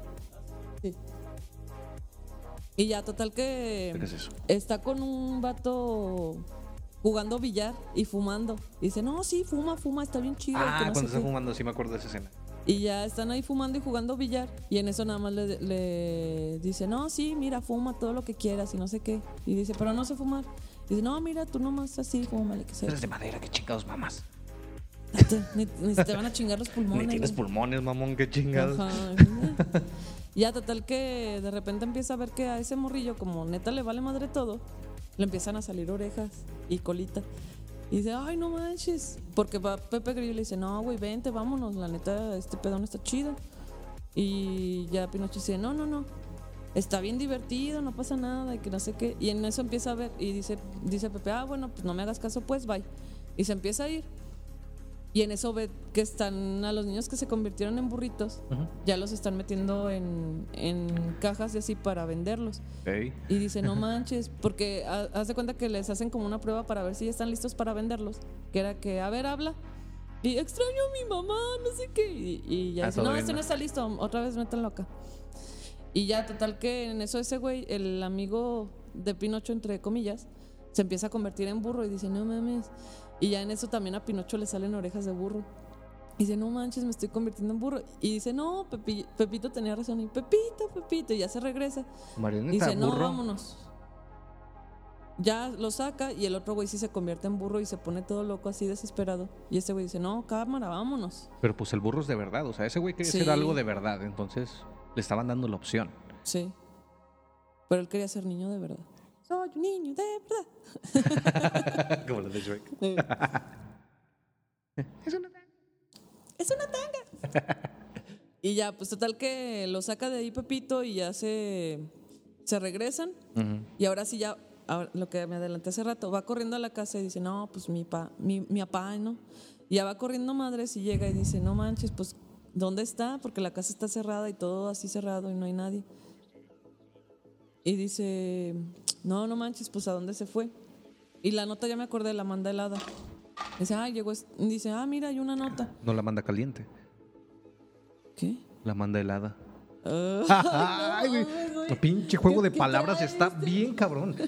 Sí. Y ya, total que ¿Qué es eso? está con un vato jugando billar y fumando. Y dice, no, sí, fuma, fuma, está bien chido. que Ah, no cuando está qué". fumando, sí me acuerdo de esa escena. Y ya están ahí fumando y jugando billar. Y en eso nada más le, le dice, no, sí, mira, fuma todo lo que quieras y no sé qué. Y dice, pero no sé fumar. Y dice, no, mira, tú nomás así, fúmale, que sea. Eres de madera, qué chingados mamas. [laughs] Ni, ni se te van a chingar los pulmones. Ni tienes pulmones, mamón, qué chingados. Ajá. [laughs] Ya, total que de repente empieza a ver que a ese morrillo, como neta le vale madre todo, le empiezan a salir orejas y colita. Y dice, ay, no manches. Porque Pepe Grillo le dice, no, güey, vente, vámonos, la neta, este pedón está chido. Y ya Pinocho dice, no, no, no. Está bien divertido, no pasa nada, y que no sé qué. Y en eso empieza a ver, y dice, dice Pepe, ah, bueno, pues no me hagas caso, pues, bye. Y se empieza a ir. Y en eso ve que están a los niños que se convirtieron en burritos, ya los están metiendo en, en cajas y así para venderlos. Y dice, no [laughs] manches, porque ha- haz de cuenta que les hacen como una prueba para ver si ya están listos para venderlos. Que era que, a ver, habla. Y extraño a mi mamá, no sé qué. Y, y ya Ah, dice, no, este no. no está listo, otra vez métanlo acá. Y ya, total que en eso ese güey, el amigo de Pinocho, entre comillas, se empieza a convertir en burro y dice, no mames. Y ya en eso también a Pinocho le salen orejas de burro. Y dice, no manches, me estoy convirtiendo en burro. Y dice, no, Pepi- Pepito tenía razón. Y Pepito, Pepito. Y ya se regresa. Y Marioneta, dice, no, burro. vámonos. Ya lo saca y el otro güey sí se convierte en burro y se pone todo loco así desesperado. Y este güey dice, no, cámara, vámonos. Pero pues el burro es de verdad. O sea, ese güey quería Sí. hacer algo de verdad. Entonces le estaban dando la opción. Sí. Pero él quería ser niño de verdad. Soy un niño de verdad. [laughs] Como lo de Shrek. Es una tanga. y ya, pues total que lo saca de ahí Pepito y ya se, se regresan. Y ahora sí ya, ahora, lo que me adelanté hace rato, va corriendo a la casa y dice, no, pues mi pa, mi, mi papá, ¿no? Y ya va corriendo madres y llega y dice, no manches, pues, ¿dónde está? Porque la casa está cerrada y todo así cerrado y no hay nadie. Y dice, no, no manches, pues, ¿a dónde se fue? Y la nota ya me acordé, la manda helada. Dice, ah, llegó, dice, ah, mira, hay una nota. No la manda caliente. ¿Qué? La manda helada. Ah, [laughs] Ay, güey. pinche juego ¿Qué- de palabras está este? bien cabrón. [laughs]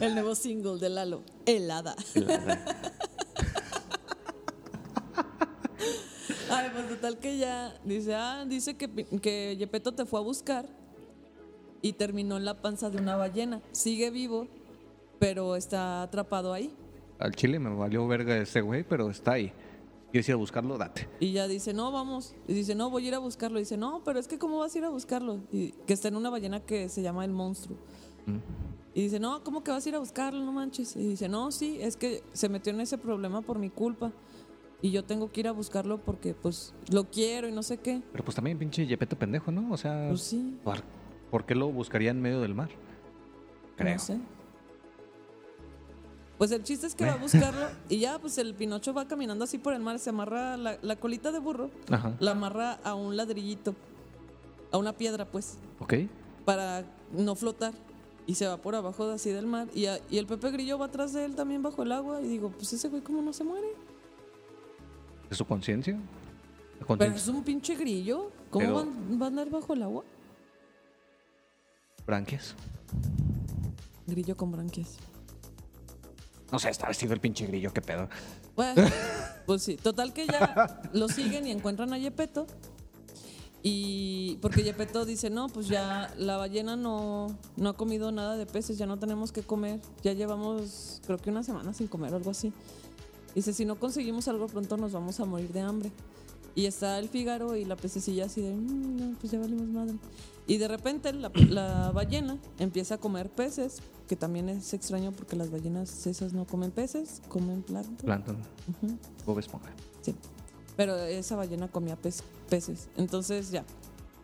El nuevo single de Lalo, Helada. Ay, pues total que ya dice, ah, dice que, que Yepeto te fue a buscar y terminó en la panza de una ballena. Sigue vivo, pero está atrapado ahí. Al chile me valió verga ese güey, pero está ahí. ¿Quieres ir a buscarlo? Date. Y ya dice, no, vamos. Y dice, no, voy a ir a buscarlo. Y dice, no, pero es que ¿cómo vas a ir a buscarlo? Y que está en una ballena que se llama el monstruo. Y dice, no, ¿cómo que vas a ir a buscarlo? No manches. Y dice, no, sí, es que se metió en ese problema por mi culpa. Y yo tengo que ir a buscarlo porque, pues, lo quiero y no sé qué. Pero pues también pinche Yepeto pendejo, ¿no? O sea, Pues sí, ¿por, por qué lo buscaría en medio del mar? Creo. no sé. Pues el chiste es que va a buscarlo [laughs] y ya, pues el Pinocho va caminando así por el mar, se amarra la, la colita de burro, Ajá. la amarra a un ladrillito, a una piedra, pues. Ok. para no flotar. Y se va por abajo de así del mar. Y, a- y el Pepe Grillo va atrás de él también bajo el agua. Y digo, pues ese güey, ¿cómo no se muere? ¿Es su conciencia? Pero es un pinche grillo. ¿Cómo Pero- van- va a andar bajo el agua? Branquias. Grillo con branquias. No sé, está vestido el pinche grillo, qué pedo. Bueno, [laughs] pues sí. Total que ya lo siguen y encuentran a Yepeto. Y porque Yepeto dice, no, pues ya la ballena no, no ha comido nada de peces, ya no tenemos que comer. Ya llevamos, creo que una semana sin comer o algo así. Dice, si no conseguimos algo pronto nos vamos a morir de hambre. Y está el Fígaro y la pececilla así de, "Mm, no, pues ya valimos madre. Y de repente la, la ballena empieza a comer peces, que también es extraño porque las ballenas esas no comen peces, comen plantas. Plantan. Ujú. Bob Esponja. Sí. Pero esa ballena comía pez- peces. Entonces ya.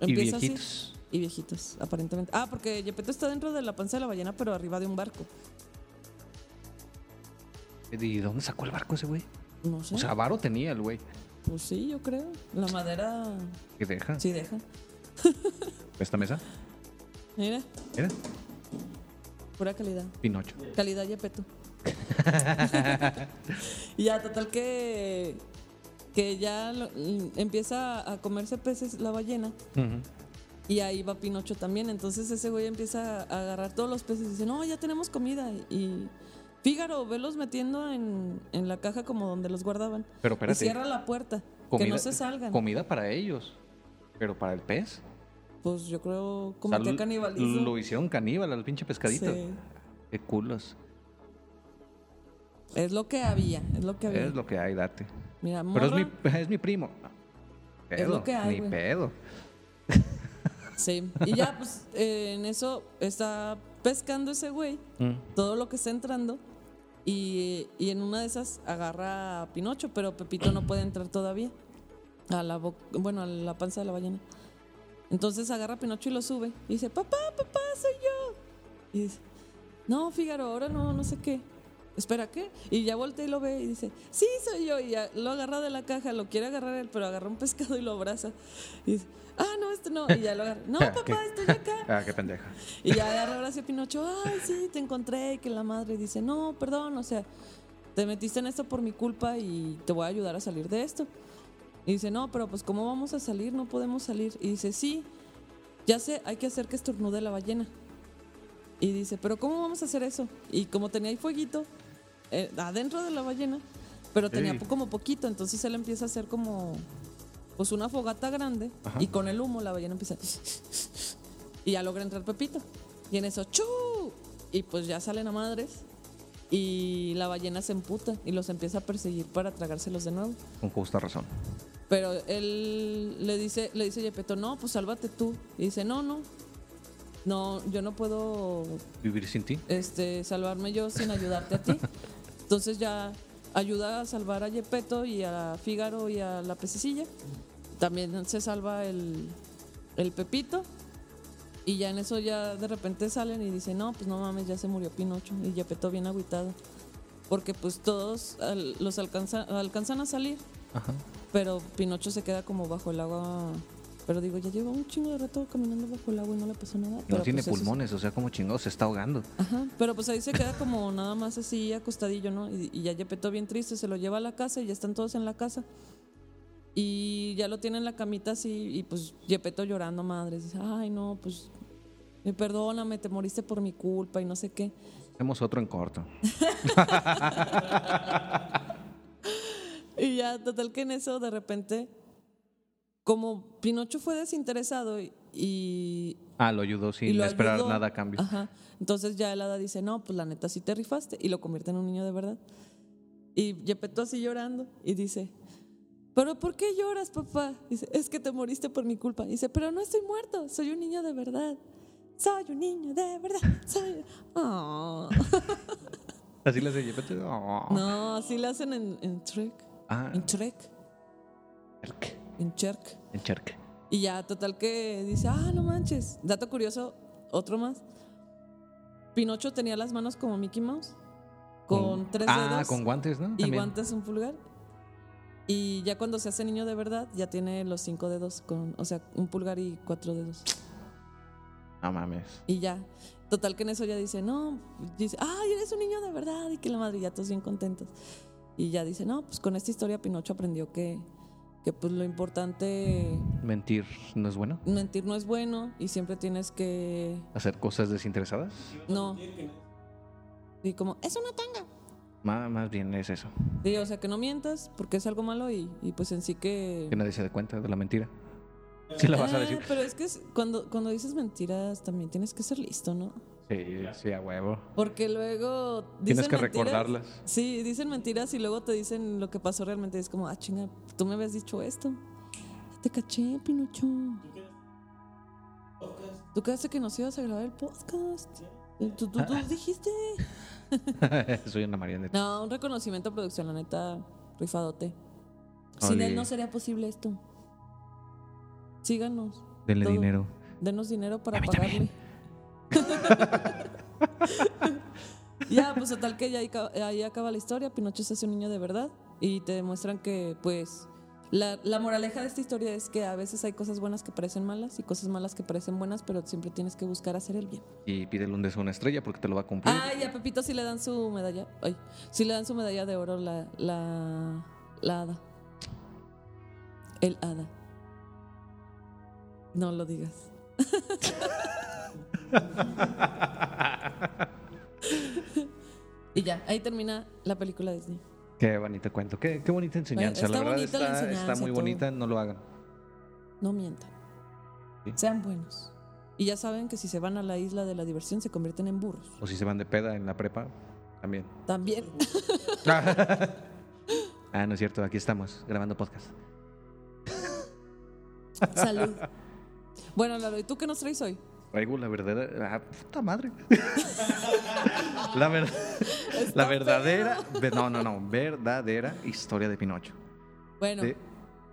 Y Empieza así. viejitos. Y viejitos, aparentemente. Ah, porque Yepeto está dentro de la panza de la ballena, pero arriba de un barco. ¿Y de dónde sacó el barco ese güey? No sé. O sea, varo tenía el güey. pues sí, yo creo. La madera ¿Qué deja? sí deja. ¿Esta mesa? Mira, Mira, pura calidad. Pinocho. Calidad Yepeto. [laughs] y ya, total que. Que ya lo- empieza a comerse peces la ballena. Y ahí va Pinocho también. Entonces ese güey empieza a agarrar todos los peces y dice, no, ya tenemos comida. Y Fígaro, velos metiendo en, en la caja como donde los guardaban. Pero Y espérate. cierra la puerta. que no se salgan. Comida para ellos. Pero para el pez. Pues yo creo O sea, cometió lo- canibalismo. Lo hicieron caníbal al pinche pescadito. Sí. Qué culos. Es lo que había, es lo que había. Es lo que hay, date. Mira, Pero es mi, es mi primo. Es lo Pedo, que hay, Ni pedo. Sí. Y ya, pues, eh, en eso está pescando ese güey Mm. todo lo que está entrando. Y, y en una de esas agarra a Pinocho, pero Pepito no puede entrar todavía. A la bueno, a la panza de la ballena. Entonces agarra a Pinocho y lo sube. Y dice, papá, papá, soy yo. Y dice, no, Fígaro, ahora no, no sé qué. espera, ¿qué? Y ya voltea y lo ve y dice, sí, soy yo. Y lo agarra de la caja, lo quiere agarrar él, pero agarra un pescado y lo abraza. Y dice, ah, no, esto no. Y ya lo agarra, no, [laughs] ¿Qué? papá, estoy acá. [laughs] Ah, qué pendeja. [laughs] Y ya agarra a Pinocho, ay, sí, te encontré. Y que la madre dice, no, perdón, o sea, te metiste en esto por mi culpa y te voy a ayudar a salir de esto. Y dice, no, pero pues ¿cómo vamos a salir? No podemos salir. Y dice, sí, ya sé, hay que hacer que estornude la ballena. Y dice, pero ¿cómo vamos a hacer eso? Y como tenía ahí fueguito eh, adentro de la ballena, pero tenía como poquito, entonces él empieza a hacer como pues una fogata grande y con el humo la ballena empieza [laughs] y ya logra entrar Pepito. Y en eso, ¡chu! Y pues ya salen a madres y la ballena se emputa y los empieza a perseguir para tragárselos de nuevo. Con justa razón. Pero él le dice, le dice a Yepeto, no, pues sálvate tú. Y dice, no, no. No, yo no puedo Vivir sin ti. este, salvarme yo sin ayudarte a ti. [laughs] Entonces ya ayuda a salvar a Yepeto y a Fígaro y a la pececilla. También se salva el, el Pepito. Y ya en eso ya de repente salen y dicen, no, pues no mames, ya se murió Pinocho. Y Yepeto bien agüitado. Porque pues todos al- los alcanza- alcanzan a salir, Ajá. pero Pinocho se queda como bajo el agua. Pero digo, ya lleva un chingo de rato caminando bajo el agua y no le pasó nada. No Pero, tiene pues, pulmones, o sea, como chingado se está ahogando. Ajá, pero pues ahí se queda como nada más así acostadillo, ¿no? Y, y ya Yepeto bien triste, se lo lleva a la casa y ya están todos en la casa. Y ya lo tiene en la camita así y pues Yepeto llorando, madre. Dice, ay no, pues eh, perdóname, te moriste por mi culpa y no sé qué. Hacemos otro en corto. [laughs] Y ya, total que en eso de repente, como Pinocho fue desinteresado y... y Ah, lo ayudó sin lo esperar ayudó. nada a cambio. Ajá. Entonces ya el hada dice, no, pues la neta sí te rifaste y lo convierte en un niño de verdad. Y Yepeto así llorando y dice, ¿pero por qué lloras, papá? Dice, es que te moriste por mi culpa. Dice, pero no estoy muerto, soy un niño de verdad. Soy un niño de verdad. Soy... Ah. [laughs] Así le hace. Oh. No, así lo hacen en, en Trek. Ah, En Trek. Cherk. En Cherk. En Cherk. Y ya, total que dice, ah, no manches. Dato curioso, otro más. Pinocho tenía las manos como Mickey Mouse, con tres ah, dedos con guantes, ¿no? y También. guantes un pulgar. Y ya cuando se hace niño de verdad, ya tiene los cinco dedos, con, o sea, un pulgar y cuatro dedos. No mames. Y ya, total que en eso ya dice, no, dice, ay, eres un niño de verdad, y que la madre, ya todos bien contentos. Y ya dice, no, pues con esta historia Pinocho aprendió que, que pues lo importante, Mentir no es bueno. mentir no es bueno y siempre tienes que Hacer cosas desinteresadas. No. Y como, es una tanga. Má- Más bien es eso. Sí, o sea, que no mientas porque es algo malo y, y pues en sí que... Que nadie se dé cuenta de la mentira. Sí la vas a Eh, decir. pero es que es- cuando, cuando dices mentiras también tienes que ser listo, ¿no? Sí, sí, a huevo. Porque luego... Tienes dicen que mentiras- recordarlas. Sí, dicen mentiras y luego te dicen lo que pasó realmente. Es como, ah, chinga, tú me habías dicho esto. Te caché, Pinocho. Tú quedaste que nos ibas a grabar el podcast. Tú, tú, tú [laughs] dijiste. [laughs] Soy una marioneta. No, un reconocimiento a producción, la neta, rifadote. Sin él no sería posible esto. Síganos. Denle todo. dinero. Denos dinero para pagarle. [laughs] ya, pues total que ya ahí acaba la historia. Pinocho se hace un niño de verdad. Y te demuestran que, pues, la, la moraleja de esta historia es que a veces hay cosas buenas que parecen malas y cosas malas que parecen buenas, pero siempre tienes que buscar hacer el bien. Y pídele un deseo a una estrella porque te lo va a cumplir. Ay, a Pepito sí le dan su medalla. Ay, sí le dan su medalla de oro la, la, la hada. El hada. No lo digas. [laughs] [laughs] y ya, ahí termina la película Disney. Qué bonito cuento. Qué, qué bonita enseñanza. está la verdad bonita la está, enseñanza, está muy bonita. No lo hagan. No mientan. Sí. Sean buenos. Y ya saben que si se van a la isla de la diversión se convierten en burros. O si se van de peda en la prepa, también. También. [laughs] ah, no es cierto. Aquí estamos grabando podcast. Salud. Bueno, Lalo, ¿y tú qué nos traes hoy? Traigo la verdadera. Ah, puta madre. [laughs] la, ver- la verdadera. ve- No, no, no. Verdadera historia de Pinocho. Bueno. De,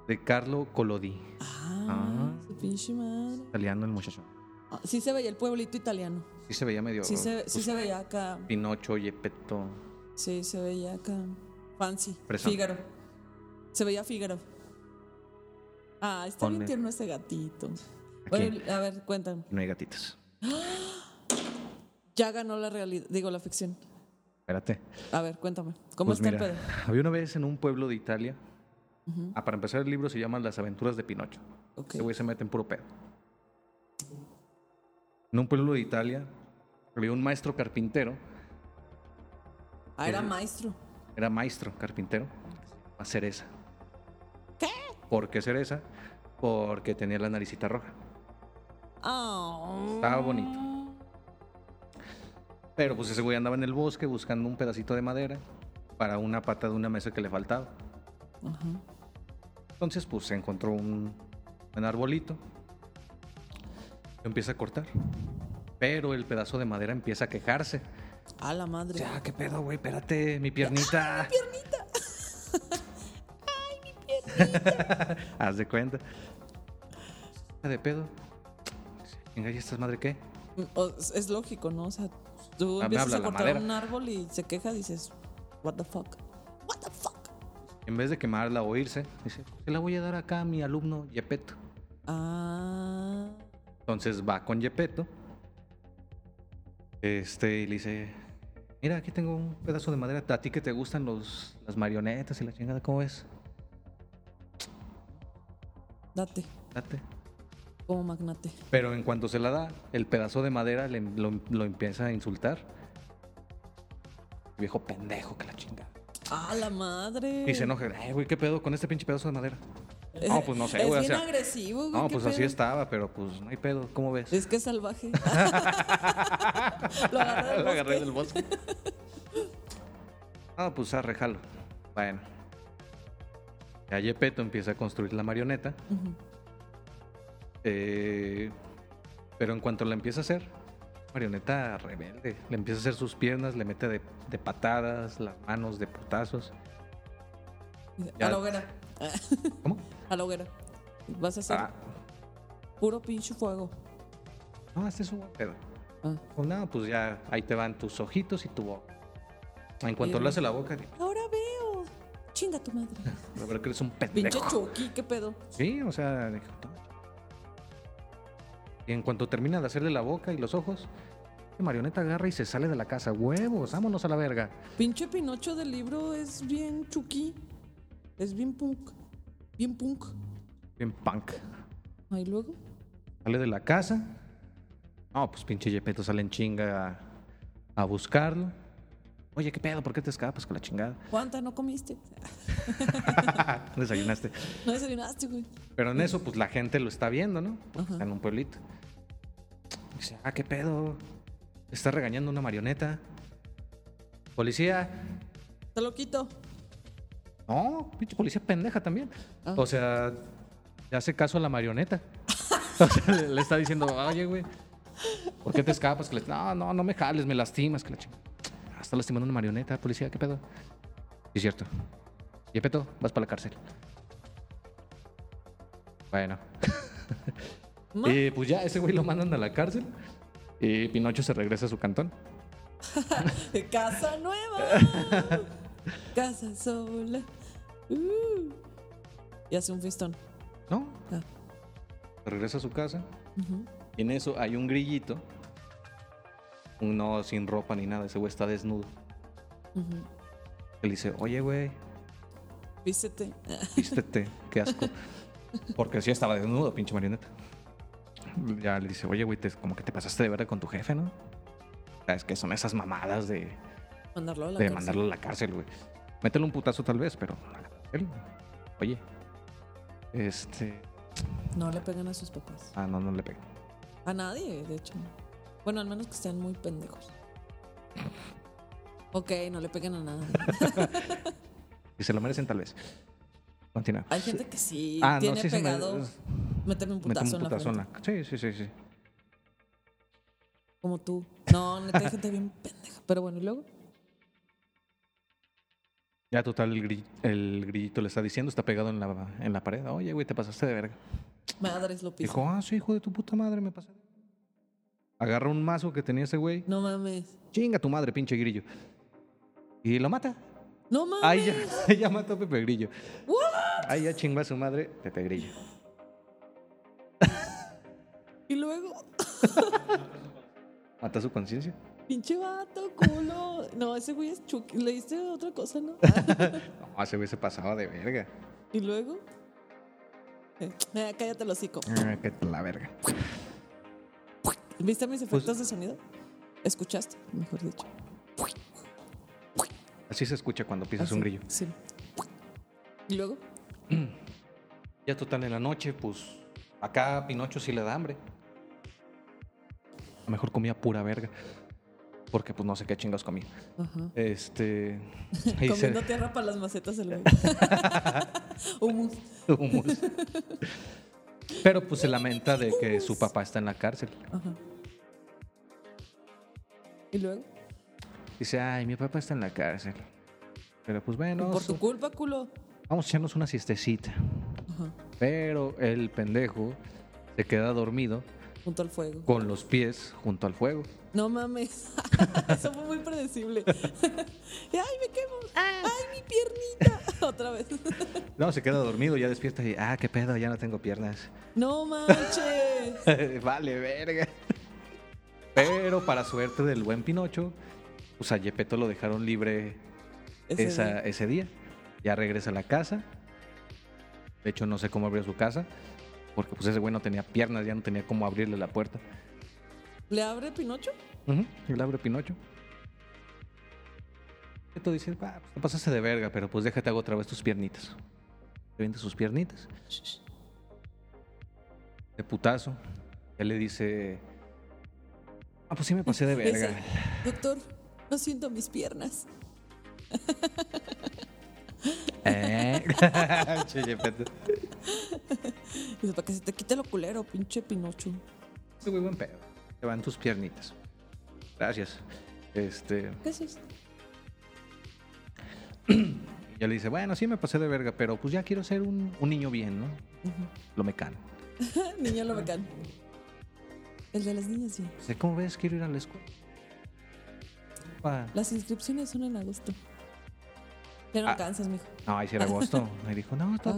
de Carlo Collodi. Ah, Ah. su pinche madre. Italiano el muchacho. Ah, Sí se veía el pueblito italiano. Sí se veía medio. Sí se, sí pues, se veía acá. Pinocho, Yepeto. Sí, se veía acá. Fancy. Fresón. Fígaro. Se veía Fígaro. Ah, está bien Ponle- tierno ese gatito. Bueno, a ver, cuéntame. No hay gatitos. [gasps] Ya ganó la realidad, digo, la ficción. Espérate. A ver, cuéntame. ¿Cómo Pues está mira, el pedo? había una vez en un pueblo de Italia. Ah, para empezar, el libro se llama Las aventuras de Pinocho. Ok. Ese güey se mete en puro pedo. En un pueblo de Italia había un maestro carpintero. Ah, era maestro. Era maestro carpintero. A cereza. ¿Qué? ¿Por qué cereza? Porque tenía la naricita roja. Estaba bonito. Pero pues ese güey andaba en el bosque buscando un pedacito de madera para una pata de una mesa que le faltaba. Entonces pues se encontró un, un arbolito. Lo empieza a cortar. Pero el pedazo de madera empieza a quejarse. A la madre. Ya, ¿qué pedo, güey? Espérate, mi piernita. [laughs] [laughs] [laughs] Haz de cuenta. ¿Está de pedo? Venga, ¿y esta madre qué? O- es lógico, ¿no? O sea, tú Ah, empiezas a cortar un árbol y se queja, dices, what the fuck. What the fuck. En vez de quemarla o irse, dice, se la voy a dar acá a mi alumno Yepeto. Ah. Entonces va con Yepeto. Este, y le dice, mira, aquí tengo un pedazo de madera. ¿A ti que te gustan los, las marionetas y la chingada? ¿Cómo ves? Date, Date. Como magnate. Pero en cuanto se la da, el pedazo de madera le- lo, lo empieza a insultar. Viejo pendejo que la chingada. ¡Ah, la madre! Y se enoja, ay, güey, ¿qué pedo con este pinche pedazo de madera? No, pues no sé, Es o bien sea, agresivo, güey. no, ¿qué pues así estaba, pero pues no hay pedo. ¿Cómo ves? Es que es salvaje. [laughs] Lo agarré del Lo agarré bosque. del bosque. Ah, pues arre, jalo. Bueno. Ya Yepeto empieza a construir la marioneta. Ujú. Eh, pero en cuanto la empieza a hacer, marioneta rebelde. Le empieza a hacer sus piernas, le mete de, de patadas, las manos de putazos. Ya. A la hoguera. ¿Cómo? A la hoguera. Vas a hacer Ah, puro pinche fuego. no, este es un pedo. Ah. Pues nada, pues ya ahí te van tus ojitos y tu boca. En cuanto le hace la boca, Ahora veo. Chinga tu madre. [laughs] ver que eres un Pinche pendejo. Chucky, ¿qué pedo? Sí, o sea. Y en cuanto termina de hacerle la boca y los ojos, marioneta agarra y se sale de la casa. Huevos, vámonos a la verga. Pinche Pinocho del libro es bien Chucky. Es bien punk. Bien punk. Bien punk. Ahí luego. Sale de la casa. No, pues pinche Yepeto sale en chinga a, a buscarlo. Oye, ¿qué pedo? ¿Por qué te escapas con la chingada? ¿Cuánta no comiste? [laughs] [laughs] Desayunaste. No desayunaste, güey. Pero en eso, pues la gente lo está viendo, ¿no? Porque está en un pueblito. Dice, ah, ¿qué pedo? Está regañando una marioneta. Policía. Te lo quito. No, pinche policía pendeja también. Ah. O sea, le hace caso a la marioneta. [laughs] o sea, le, le está diciendo, oye, güey, ¿por qué te escapas? Que le- no, no, no me jales, me lastimas. Que la chingada. Está lastimando una marioneta, policía, ¿qué pedo? Sí, es cierto. Yepeto, vas para la cárcel. Bueno. [laughs] Y pues ya, ese güey lo mandan a la cárcel. Y Pinocho se regresa a su cantón. [laughs] Casa nueva. Casa sola. Uh. Y hace un fistón. ¿No? Ah. Regresa a su casa. Y en eso hay un grillito. No sin ropa ni nada. Ese güey está desnudo. Él dice, oye, güey, Vístete. vístete. Qué asco. [laughs] Porque sí estaba desnudo, pinche marioneta. Ya le dice, oye, güey, como que te pasaste de verga con tu jefe, ¿no? Es que son esas mamadas de, Mandarlo a la de cárcel. mandarlo a la cárcel, güey. Métele un putazo tal vez, pero a la cárcel. Oye, este... No le pegan a sus papás. Ah, no, no le pega. A nadie, de hecho. Bueno, al menos que estén muy pendejos. Ok, no le peguen a nadie. [laughs] Y se lo merecen tal vez. Continúa. Hay gente que sí Ah, no, tiene sí se me- pegado meterme un Mete putazo, un en la frente. Sí, sí, sí, sí. Como tú. No, neta, hay gente bien pendeja. Pero bueno, y luego. Ya total, el, grill- el grillito le está diciendo, está pegado en la, en la pared. Oye, güey, te pasaste de verga. Madres lo piso. Dijo, ah, sí, hijo de tu puta madre, me pasé. Agarra un mazo que tenía ese güey. No mames. Chinga tu madre, pinche grillo. Y lo mata. No mames. Ahí ya, ya mató a Pepe Grillo. What? Ahí ya chingó a su madre Pepe Grillo. Y luego, [laughs] Mató su conciencia. pinche vato, culo. No, ese güey es Chucky. Leíste otra cosa, ¿no? [laughs] No, ese güey se pasaba de verga. y luego. Eh, eh, cállate el hocico. Ah, que la verga. ¿Viste mis efectos Pues de sonido? ¿Escuchaste? Mejor dicho. Así se escucha cuando pisas Así, un grillo. Sí. Y luego, [clears throat] Ya total en la noche, pues acá a Pinocho sí le da hambre. A lo mejor comía pura verga. Porque pues no sé qué chingados comía. ajá. Este. [laughs] se- Comiendo [laughs] tierra para las macetas güey. [laughs] Humus. Humus. Pero pues se lamenta de que su papá está en la cárcel. Ajá. Y luego, Dice, ay, mi papá está en la cárcel. Pero pues bueno, por su- culpa, culo. vamos a echarnos una siestecita. Ajá. Pero el pendejo se queda dormido Junto al fuego. con los pies junto al fuego. No mames. [laughs] Eso fue muy predecible. [laughs] ¡Ay, me quemo! ¡Ay, mi piernita! [laughs] Otra vez. No, se queda dormido, ya despierta y, ah, qué pedo, ya no tengo piernas. ¡No manches! vale, verga. Pero para suerte del buen Pinocho, pues a Gepetto lo dejaron libre Ese esa- día. ese día. Ya regresa a la casa. De hecho, no sé cómo abrió su casa. Porque pues ese güey no tenía piernas, ya no tenía cómo abrirle la puerta. ¿Le abre Pinocho? Y le abre Pinocho. Gepetto dice, "Ah, pues te pasaste de verga, pero pues déjate hago otra vez tus piernitas. Le vende sus piernitas. De putazo. Él le dice, ah, pues sí me pasé de [laughs] verga. Doctor, no siento mis piernas. [laughs] [laughs] ¿Eh? [laughs] Dice, para que se te quite lo culero, pinche Pinocho. Ese güey buen pedo. Te van tus piernitas. Gracias. Este. ¿Qué es eso? [clears throat] y ya le dice, bueno, sí me pasé de verga, pero pues ya quiero ser un, un niño bien, ¿no? Lo mecano. [laughs] Niño lo bacán. El de las niñas, sí. ¿cómo ves? Quiero ir a la escuela. Las inscripciones son en agosto. Ya no Ah. alcanzas, mijo. No, ahí sí era agosto. [laughs] Y dijo, no, está.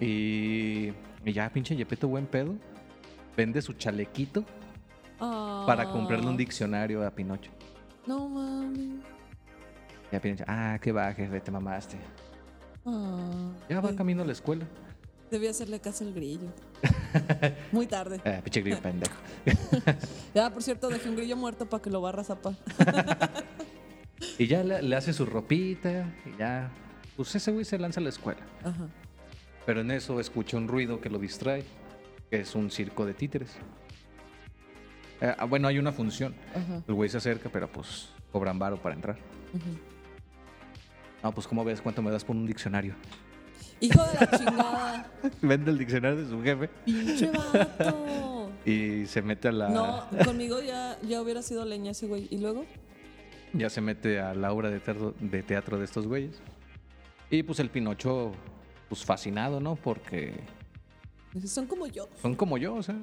Y, y ya, pinche Yepeto, buen pedo. Vende su chalequito para comprarle un Ah. diccionario a Pinocho. No mames. Y a Pinocho, ah, qué va, jefe, te mamaste. Ah, Ya va camino a la escuela. Debía hacerle caso al grillo. [laughs] Muy tarde. Eh, pinche grillo [laughs] pendejo. Ya, por cierto, dejé un grillo muerto para que lo barra zapa. Y ya le, le hace su ropita y ya. Pues ese güey se lanza a la escuela. Ajá. Pero en eso escucha un ruido que lo distrae, que es un circo de títeres. Eh, ah, bueno, hay una función. Ajá. El güey se acerca, pero pues cobran varo para entrar. ujú. No, pues ¿cómo ves cuánto me das por un diccionario? Hijo de la chingada. [laughs] Vende el diccionario de su jefe Pinche vato. y se mete a la... No, conmigo ya, ya hubiera sido leña ese güey. ¿Y luego? Ya se mete a la obra de teatro, de teatro de estos güeyes. Y pues el Pinocho, pues fascinado, ¿no? Porque Dice, Son como yo. son como yo, o sea.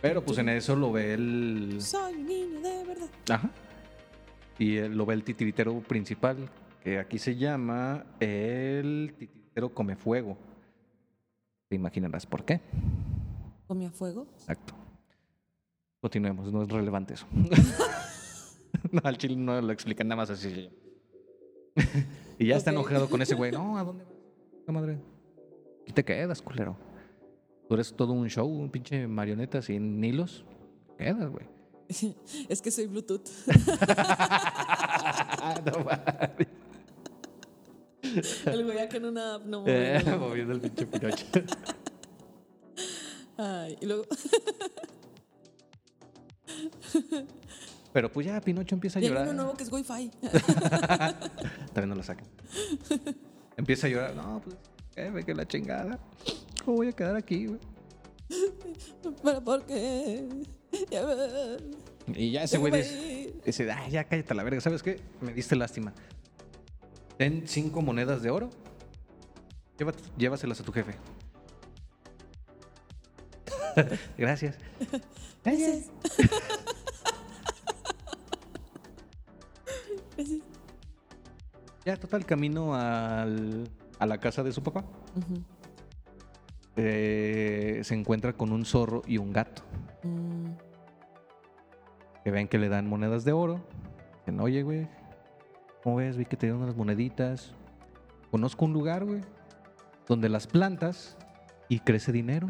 Pero pues en eso lo ve el... Soy un niño de verdad. Ajá. Y él lo ve el titiritero principal, que aquí se llama el titiritero come fuego. Te imaginarás por qué. Comía fuego. Exacto. Continuemos, no es relevante eso. [laughs] no, al chile no lo explican nada más así. [laughs] y ya está enojado con ese güey. No, ¿a dónde vas? Madre. Aquí te quedas, culero. Tú eres todo un show, un pinche marioneta sin hilos. Quedas, güey. [laughs] Es que soy Bluetooth. no mames. El güey acá en una app no Eh, moviendo. Moviendo el pinche Pinocho. Ay, y luego [laughs] Pero pues ya Pinocho empieza a llorar. uno nuevo que es Wi-Fi. [laughs] También no lo sacan. [laughs] empieza a llorar. No, pues, jefe, que la chingada. ¿Cómo voy a quedar aquí, güey? ¿Pero por qué? Ya Y ya ese güey dice, dice, ya cállate a la verga. ¿Sabes qué? Me diste lástima. Ten cinco monedas de oro. Llévat- llévaselas a tu jefe. Gracias. Gracias. [laughs] Gracias. Ya, total, camino al- a la casa de su papá. Eh, se encuentra con un zorro y un gato. Mm, Que ven que le dan monedas de oro. Dicen, oye, güey, ¿cómo ves? Vi que te dieron unas moneditas. Conozco un lugar, güey, donde las plantas y crece dinero.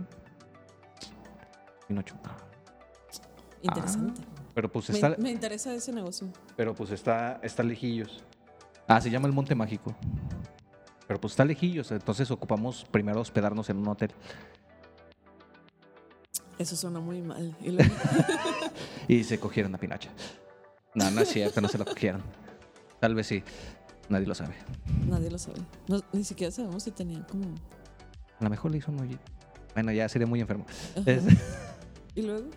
Pinocho. "Ah". Interesante. Pero pues Me- está, me, interesa ese negocio. pero pues está, está lejillos. Ah, se llama el Monte Mágico. Pero pues está lejillos, entonces ocupamos primero hospedarnos en un hotel. Eso suena muy mal. Y [laughs] luego- Y se cogieron a Pinocha. No, no es cierto, no se lo cogieron. Tal vez sí. Nadie lo sabe. nadie lo sabe. No- ni siquiera sabemos si tenían como. A lo mejor le hizo un hoyito. Bueno, ya sería muy enfermo. Es- ¿Y luego?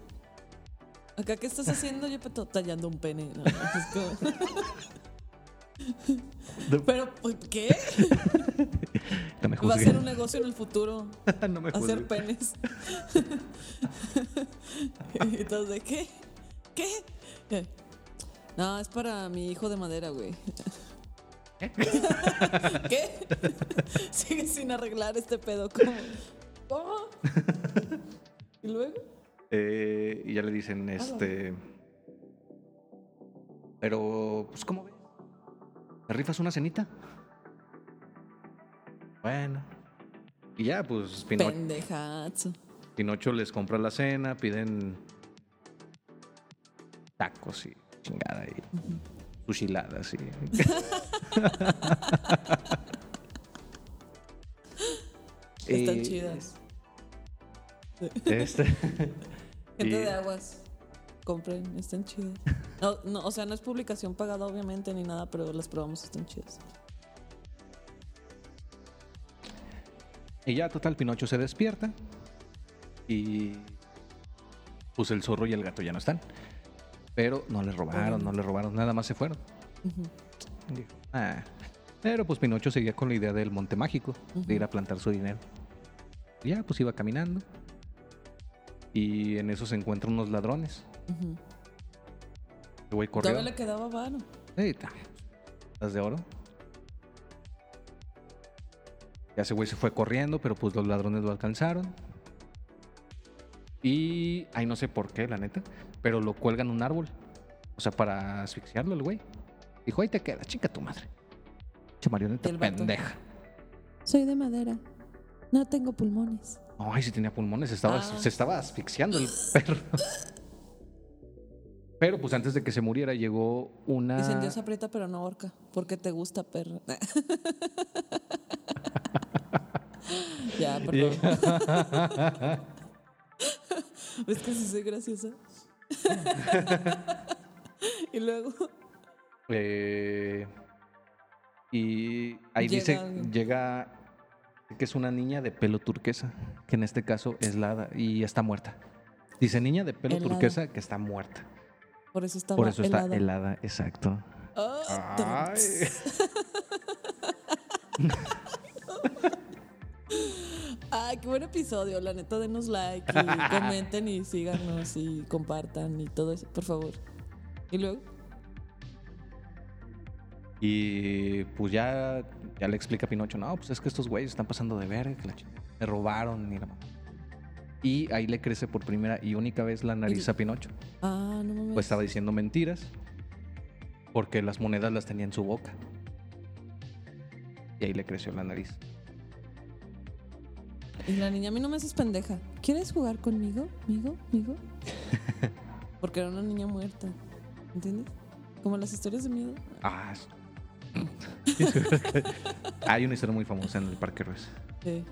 ¿Acá qué estás haciendo? Yo peto tallando un pene. No, no, es como- Pero, ¿por ¿qué? no me Va a ser un negocio en el futuro. [laughs] no me Hacer penes. [laughs] todos de qué? ¿Qué? Eh, No, es para mi hijo de madera, güey. ¿Qué? [laughs] Sigue sin arreglar este pedo. ¿Cómo? ¿Cómo? ¿Y luego? Eh, y ya le dicen, este. Pero, pues, ¿cómo ves? ¿Te rifas una cenita? Bueno. Y ya, pues, Pino- Pendejazo. Pinocho les compra la cena, piden tacos y chingada y sushiladas [laughs] y. Están chidas. Este. Gente y- de aguas. Compren, están chidas. [laughs] No, no, o sea, no es publicación pagada, obviamente, ni nada, pero las probamos, están chidas. Y ya, total, Pinocho se despierta. Y. Pues el zorro y el gato ya no están. Pero no le robaron, no le robaron, nada más se fueron. Dijo, "Ah". Pero pues Pinocho seguía con la idea del monte mágico, de ir a plantar su dinero. Y ya, pues iba caminando. Y en eso se encuentran unos ladrones. El güey corrió. Todavía le quedaba. Ey, ta, ¿Las de oro? Ya ese güey se fue corriendo, pero pues los ladrones lo alcanzaron. Y. Ay, no sé por qué, la neta. Pero lo cuelgan un árbol. O sea, para asfixiarlo el güey. Dijo, ahí te queda, chica tu madre. Che marioneta pendeja. Soy de madera. No tengo pulmones. Ay, si tenía pulmones, estaba, Ah. se estaba asfixiando el perro. [laughs] Pero pues antes de que se muriera llegó una. Dicen Dios aprieta pero no ahorca. Porque te gusta, perro. [laughs] ya, [laughs] perdón. ¿Ves que sí soy graciosa? y luego. Eh, y ahí Llega dice, alguien. llega que es una niña de pelo turquesa, que en este caso es la hada y está muerta. Dice niña de pelo Helada. turquesa que está muerta. Por eso estaba Por eso está helada. helada, exacto. Ah, Ay. [laughs] Ay, qué buen episodio. La neta, denos like y [laughs] comenten y síganos y compartan y todo eso, por favor. Y luego, Y pues ya, ya le explica a Pinocho, no, pues es que estos güeyes están pasando de verga, que la me robaron y la mamá". Y ahí le crece por primera y única vez la nariz a Pinocho. ah, no mames. Pues estaba diciendo mentiras porque las monedas las tenía en su boca. Y ahí le creció la nariz. Y la niña, a mí no me haces pendeja. ¿Quieres jugar conmigo? ¿Migo? ¿Migo? [laughs] Porque era una niña muerta. ¿Entiendes? Como las historias de miedo. Ah, [laughs] Hay una historia muy famosa en el Parque Ruiz. Sí.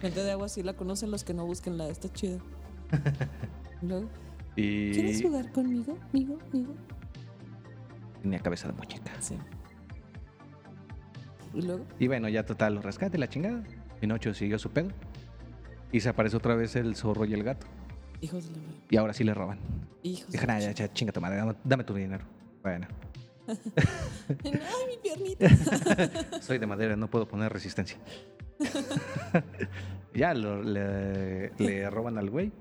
Gente de agua sí la conocen, los que no busquen la está chido. [laughs] Y Luego, ¿quieres Y jugar conmigo? ¿Migo? ¿Migo? tenía cabeza de muñeca. Sí. Y luego, Y bueno, ya total, lo rescate la chingada. Pinocho siguió su pedo. Y se aparece otra vez el zorro y el gato. hijos de la madre. Y ahora sí le roban. Hijos de la "Nah, ya, ya, chinga tu madre, dame, dame tu dinero. Bueno, [laughs] Ay, mi piernita. [laughs] soy de madera, no puedo poner resistencia. [laughs] ya lo- le, le roban al güey.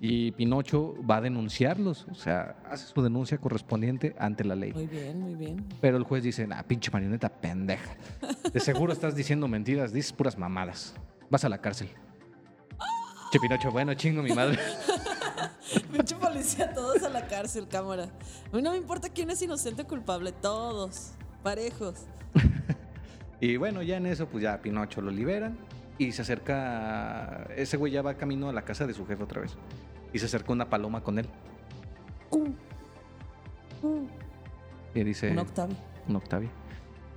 Y Pinocho va a denunciarlos, o sea, hace su denuncia correspondiente ante la ley. Muy bien, muy bien. Pero el juez dice, ah, pinche marioneta pendeja. De seguro estás diciendo mentiras, dices puras mamadas. Vas a la cárcel. Che, Pinocho, bueno, chingo mi madre. [laughs] Pinche policía, todos a la cárcel, cámara. A mí no me importa quién es inocente o culpable, todos, parejos. [laughs] Y bueno, ya en eso, pues ya a Pinocho lo liberan y se acerca. Ese güey ya va camino a la casa de su jefe otra vez. Y se acerca una paloma con él. Y dice. Un Octavio. Un Octavio.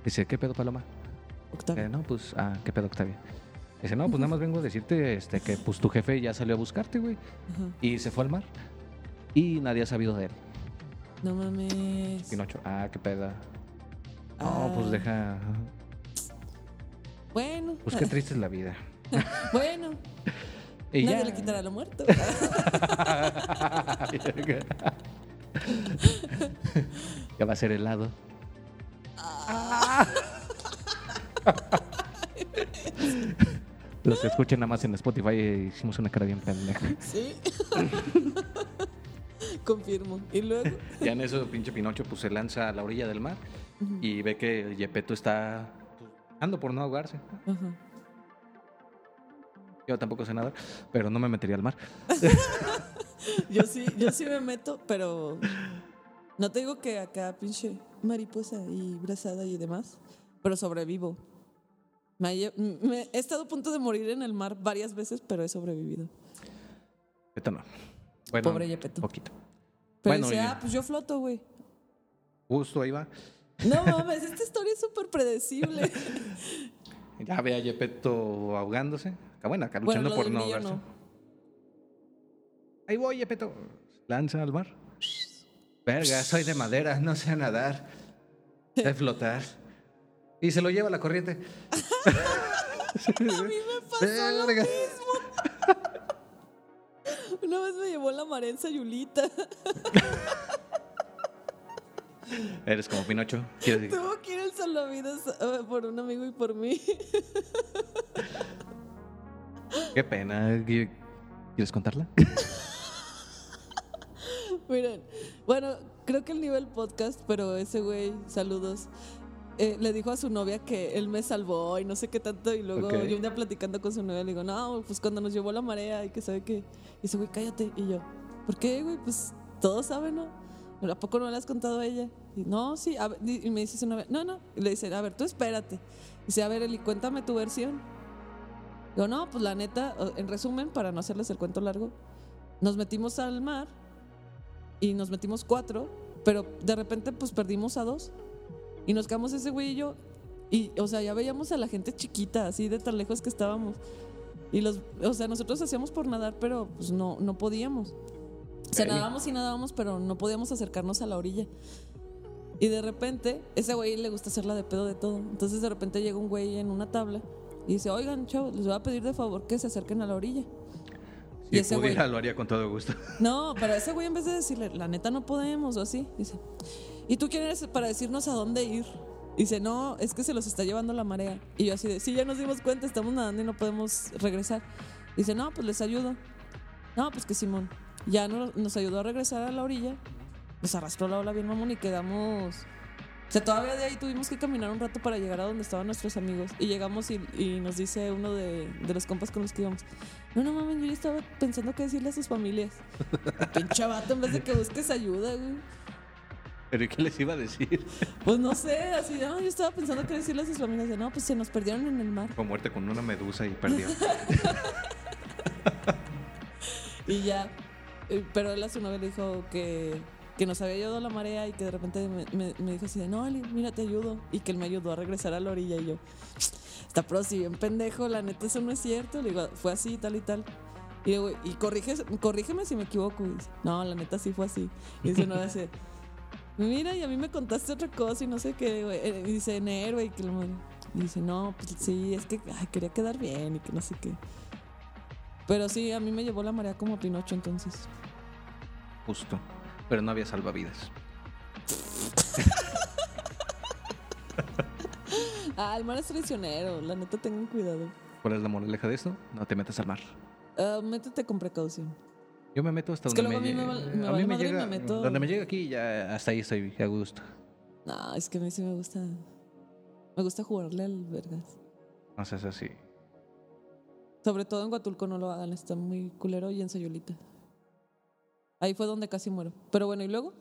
Dice, ¿qué pedo, paloma? Octavio. Eh, no, pues, ah, ¿qué pedo, Octavio? Dice, no, pues nada más vengo a decirte este, que pues tu jefe ya salió a buscarte, güey. Ajá. Y se fue al mar. Y nadie ha sabido de él. No mames. Pinocho, ah, qué peda. No, Ah. pues deja. Bueno, Pues qué triste es la vida. [laughs] bueno. Y Nadie ya. le quitará lo muerto. [laughs] ya va a ser helado. [laughs] Los que escuchen nada más en Spotify eh, hicimos una cara bien pendeja. sí. [laughs] Confirmo. Y luego. Ya en eso, pinche Pinocho, pues se lanza a la orilla del mar y ve que Yepeto está pues, ando por no ahogarse. Ajá. Yo tampoco sé nadar, pero no me metería al mar. [laughs] Yo sí, yo sí me meto, pero no te digo que acá pinche mariposa y brazada y demás, pero sobrevivo. Me, me- he estado a punto de morir en el mar varias veces, pero he sobrevivido. Yepeto no. Bueno, Pobre Yepeto. Poquito. Pero Bueno, dice, ah, pues yo floto, güey. Justo ahí va. No [laughs] mames, esta historia es súper predecible. [laughs] Ya ve a Yepeto ahogándose. Ah, Bueno, acá luchando por no ahogarse. no. Ahí voy, Yepeto. Lanza al mar. Verga, soy de madera, no sé nadar. Sé flotar. Y se lo lleva la corriente. [laughs] A mí me pasó lo mismo. [laughs] Una vez me llevó la marea en Sayulita. [laughs] Eres como Pinocho. Quieres decir- Tuvo que ir el salvavidas eh, por un amigo y por mí. Qué pena. ¿Qui- ¿Quieres contarla? Miren, bueno, creo que el nivel podcast, pero ese güey, saludos, eh, le dijo a su novia que él me salvó y no sé qué tanto. Y luego Ok. yo un día platicando con su novia le digo, no, pues cuando nos llevó la marea y que sabe que. Y ese güey, cállate. Y yo, ¿por qué, güey? Pues todos saben, ¿no? ¿A poco no le has contado a ella? Y no, sí. a ver", y me dice su novia, no, no. Y le dice, a ver, tú espérate. Dice, a ver, Eli, cuéntame tu versión. Digo, no, pues la neta, en resumen, para no hacerles el cuento largo, nos metimos al mar y nos metimos cuatro, pero de repente pues perdimos a dos y nos quedamos ese güey y yo. Y, o sea, ya veíamos a la gente chiquita, así de tan lejos que estábamos. Y los, o sea, nosotros hacíamos por nadar, pero pues no, no podíamos. O sea, nadábamos y nadábamos, pero no podíamos acercarnos a la orilla. Y de repente, ese güey le gusta hacerla de pedo de todo. Entonces de repente llega un güey en una tabla y dice, oigan, chavos, les voy a pedir de favor que se acerquen a la orilla. Y ese pudiera, güey- lo haría con todo gusto. no, pero ese güey en vez de decirle, la neta no podemos o así, dice, ¿y tú quién eres para decirnos a dónde ir? Dice, no, es que se los está llevando la marea. Y yo así de, sí, ya nos dimos cuenta, estamos nadando y no podemos regresar. Dice, no, pues les ayudo. No, pues que Simón. Ya no- nos ayudó a regresar a la orilla, nos arrastró la ola bien mamón y quedamos... O sea, todavía de ahí tuvimos que caminar un rato para llegar a donde estaban nuestros amigos. Y llegamos y, nos dice uno de, los compas con los que íbamos, no, no mames, yo estaba pensando qué decirle a sus familias. [laughs] Pinche vato, en vez de que busques ayuda, güey. ¿Pero qué les iba a decir? [laughs] Pues no sé, así, no, yo estaba pensando qué decirle a sus familias. De, no, pues se nos perdieron en el mar. Fue muerte con una medusa y perdió. [laughs] Y ya. Eh, Pero él a su novia le dijo que, que nos había ayudado la marea y que de repente me, me- me dijo así de, no, Ali, mira, te ayudo. Y que él me ayudó a regresar a la orilla. Y yo, está pero si bien pendejo, la neta eso no es cierto. Le digo, fue así, tal y tal. Y, digo, y corrígeme si me equivoco. Y dice, no, la neta sí fue así. Y dice, no, dice, mira, y a mí me contaste otra cosa y no sé qué, güey. Eh, dice, enero, y que lo dice, no, pues sí, es que ay, quería quedar bien y que no sé qué. Pero sí, a mí me llevó la marea como a Pinocho entonces. Justo. Pero no había salvavidas. [laughs] Ah, el mar es traicionero, la neta tengan cuidado. ¿Cuál es la moraleja de esto? No te metas al mar. Ah, métete con precaución. Yo me meto hasta Es que donde luego a mí me val- me a vale mí me llega, me meto- donde me llega aquí, ya hasta ahí estoy a gusto. No, es que a mí sí me gusta. Me gusta jugarle al vergas. No seas así. Sobre todo en Huatulco no lo hagan, está muy culero y en Sayulita. Ahí fue donde casi muero. Pero bueno, ¿y luego?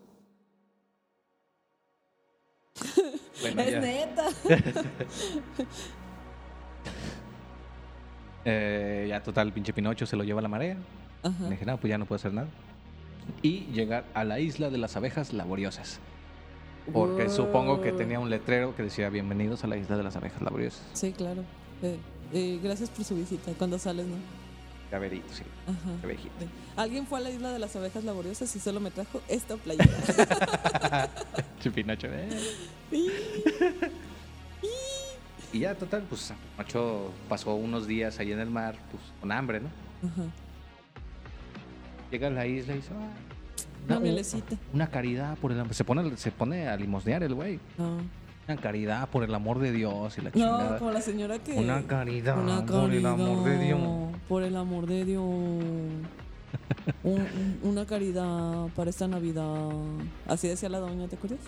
Bueno, [laughs] es ya. neta. [laughs] Eh, ya total, pinche Pinocho se lo lleva la marea. Ajá. Le dije, no, pues ya no puedo hacer nada. Y llegar a la isla de las abejas laboriosas. Porque supongo que tenía un letrero que decía bienvenidos a la isla de las abejas laboriosas. Sí, claro. Eh, eh, gracias por su visita. Cuando sales, ¿no? Caberito, sí. Ajá. Alguien fue a la isla de las abejas laboriosas y solo me trajo esta playera. [laughs] Che, Pinocho, eh. [laughs] Y ya, total, pues Pinocho pasó unos días ahí en el mar, pues con hambre, ¿no? Ajá. Llega a la isla y dice, "Ah, Una. Una caridad por el amor. Se pone, se pone a limosnear el güey. No. Una caridad por el amor de Dios y la No, chingada. como la señora que. Una caridad Una por el amor de Dios. Por el amor de Dios. [laughs] Un- un- una caridad para esta Navidad. Así decía la doña, ¿te acuerdas?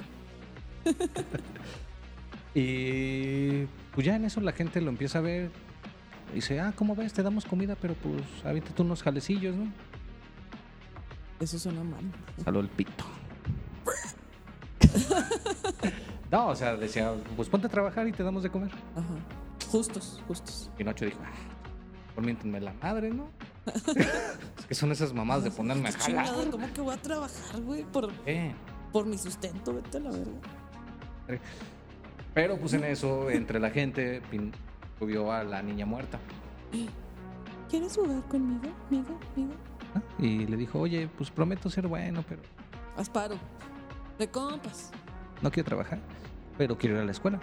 [laughs] Y pues ya en eso la gente lo empieza a ver. Y dice, ah, ¿cómo ves? Te damos comida, pero pues aviéntate unos jalecillos, ¿no? Eso suena mal. Saló el pito. [laughs] no, o sea, decía, pues ponte a trabajar y te damos de comer. Ajá. Justos, justos. Pinocho dijo, ah, por miéntenme la madre, ¿no? [laughs] es que son esas mamás de ponerme a jalar. chingada, ¿Cómo que voy a trabajar, güey? Por, por mi sustento, vete a la verga. Pero pues en eso, entre la gente, Pin- vio a la niña muerta. [gasps] ¿Quieres jugar conmigo, amigo, amigo? Y le dijo, oye, pues prometo ser bueno, pero Haz paro. De compas. no quiero trabajar, pero quiero ir a la escuela.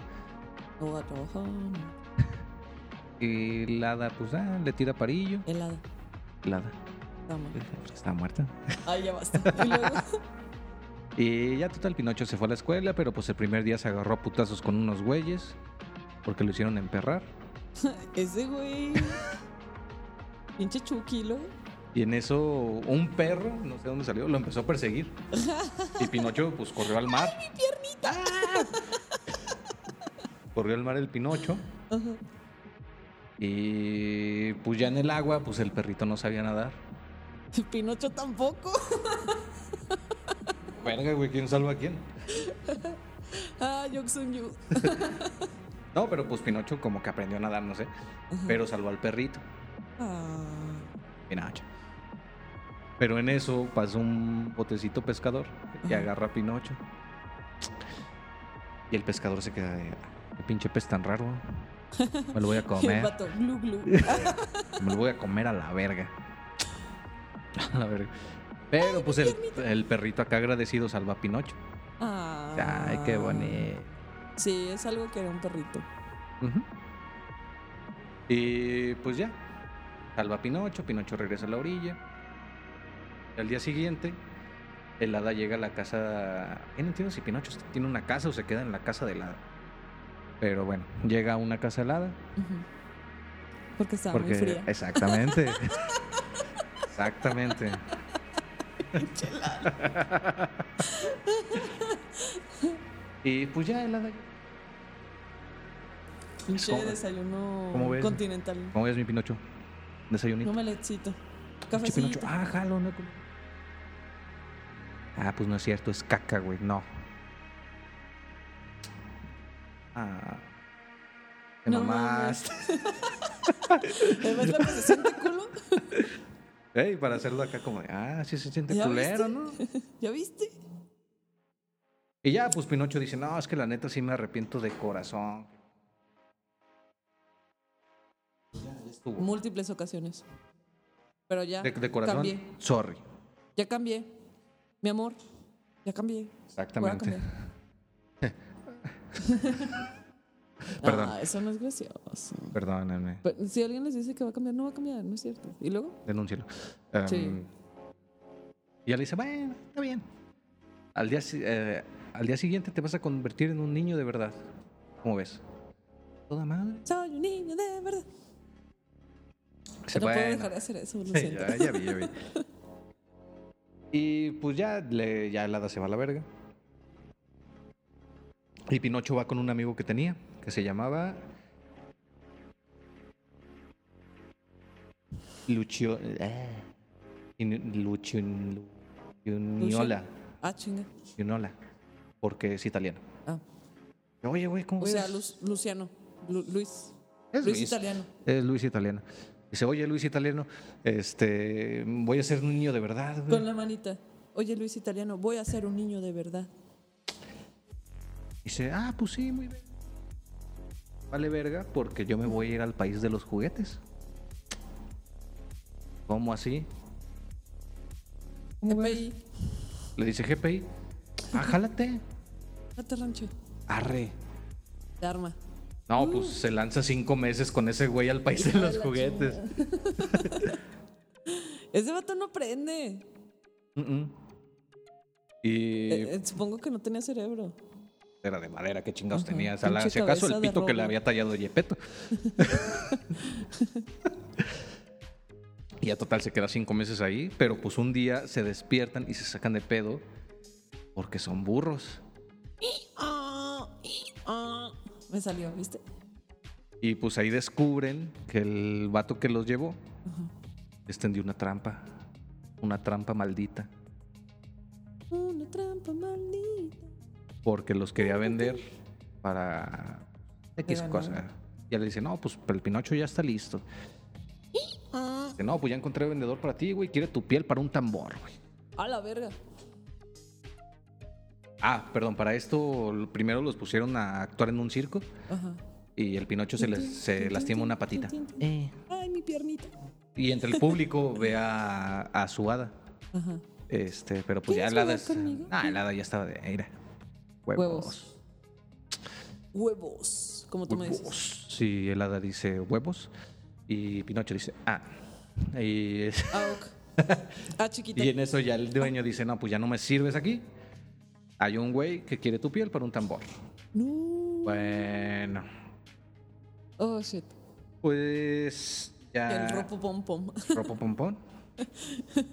No voy a trabajar. [laughs] Y la hada, pues, ah, le tira parillo. Helada. La hada, Dama. pues, está muerta. [laughs] Ay, ya basta. Y luego. [laughs] Y ya total, Pinocho se fue a la escuela, pero pues el primer día se agarró a putazos con unos güeyes, porque lo hicieron emperrar. Ese güey. Pinche luego. Y en eso, un perro, no sé dónde salió, lo empezó a perseguir. Y Pinocho, pues, corrió al mar. ¡Ay, mi piernita! [laughs] corrió al mar el Pinocho. Ajá. Y pues ya en el agua, pues el perrito no sabía nadar. [laughs] Pinocho tampoco. [laughs] Verga, güey, ¿quién salva a quién? Ah, Yu. No, pero pues Pinocho como que aprendió a nadar, no sé. Pero salvó al perrito. Ah. Pinocho. Pero en eso pasó un botecito pescador y agarra a Pinocho. Y el pescador se queda de. "Ah, ¿Qué pinche pez tan raro? Me lo voy a [laughs] comer. vato, glu glu. [laughs] Me lo voy a comer a la verga. A la verga. Pero pues el, el perrito acá agradecido salva a Pinocho. Ah. Ay, qué bonito. Sí, es algo que era un perrito. Y pues ya. Salva a Pinocho, Pinocho regresa a la orilla. Al día siguiente, el hada llega a la casa. Ya no entiendo si Pinocho tiene una casa o se queda en la casa del hada. Pero bueno, llega a una casa helada. Porque estaba porque muy fría. Exactamente. [laughs] exactamente. y pues ya el hada. Pinche ¿Cómo- desayuno cómo ves? continental. ¿Cómo ves mi Pinocho? Desayunito. No melecito. Pinche Cafecito. Pinocho. Ah, jalo, no. Ah, pues no es cierto, es caca, güey. No. Ah. Te No mamaste. ¿Ves lo que se siente culo? Ey, para hacerlo acá como de, ah, sí se siente ¿Ya culero, viste? ¿no? [laughs] ¿Ya viste? Y ya, pues Pinocho dice, no, es que la neta sí me arrepiento de corazón. Ya, ya estuvo. Múltiples ocasiones. Pero ya. De, de corazón, Cambié. sorry. Ya cambié. Mi amor. Ya cambié. Voy a Exactamente. cambiar. [laughs] Perdón. Ah, eso no es gracioso. Perdónenme, Pero si alguien les dice que va a cambiar, no va a cambiar, no es cierto. ¿Y luego? denúncialo. Em, Sí. Y ella le dice, bueno, está bien. Al día, eh, al día siguiente te vas a convertir en un niño de verdad. ¿Cómo ves? Toda madre. Soy un niño de verdad. Dice, no puedo "Bueno". dejar de hacer eso, lo Sí, siento. ya, ya vi, ya vi. [laughs] Y pues ya, le, ya el hada se va a la verga. Y Pinocho va con un amigo que tenía, que se llamaba. Lucio. eh, Lucio. Luciola. Ah, chinga. Luciola. Porque es italiano. Ah. Oye, güey, ¿cómo O sea, Luciano. Lu- Luis. Es Luis Luis. italiano. Es Luis italiano. Dice, oye, Luis italiano, este, voy a ser un niño de verdad, güey. Con la manita. Oye, Luis italiano, voy a ser un niño de verdad. Dice, ah, pues sí, muy bien. Vale verga, porque yo me voy a ir al país de los juguetes. ¿Cómo así? GPI. Le dice GPI, ah, jálate. Date rancho. Arre. Te arma. No, pues se lanza cinco meses con ese güey al país de los juguetes. [laughs] Ese vato no prende. Mm, mm. Y Eh, eh, supongo que no tenía cerebro. era de madera, qué chingados tenía. O sea, la- si acaso el pito que le había tallado Yepeto. [laughs] y ya total se queda cinco meses ahí, pero pues un día se despiertan y se sacan de pedo porque son burros. Ah, ah. Me salió, ¿viste? Y pues ahí descubren que el vato que los llevó les tendió una trampa. Una trampa maldita. Una trampa maldita. Porque los quería vender para X Pero cosa. Ya le dice, no, pues el Pinocho ya está listo. Ah. Dice, no, pues ya encontré vendedor para ti, güey. Quiere tu piel para un tambor, güey. A la verga. Ah, perdón, para esto primero los pusieron a actuar en un circo Ajá. y el Pinocho se, les, se lastima una patita. Eh. Ay, mi piernita. Y entre el público ve a, a su hada. Ajá. Este, pero pues ya ¿Quieres el hada es. Ah, el hada ya estaba de. Mira. Huevos. Huevos. Huevos. Como tú me dices. Huevos. Sí, el hada dice huevos. Y Pinocho dice, ah. Y, es- Ah, ok. [laughs] Ah, chiquita. y en eso ya el dueño dice, no, pues ya no me sirves aquí. Hay un güey que quiere tu piel para un tambor. No. Bueno, Oh, shit. pues ya. El ropo pom pom. Ropo pompón. [laughs]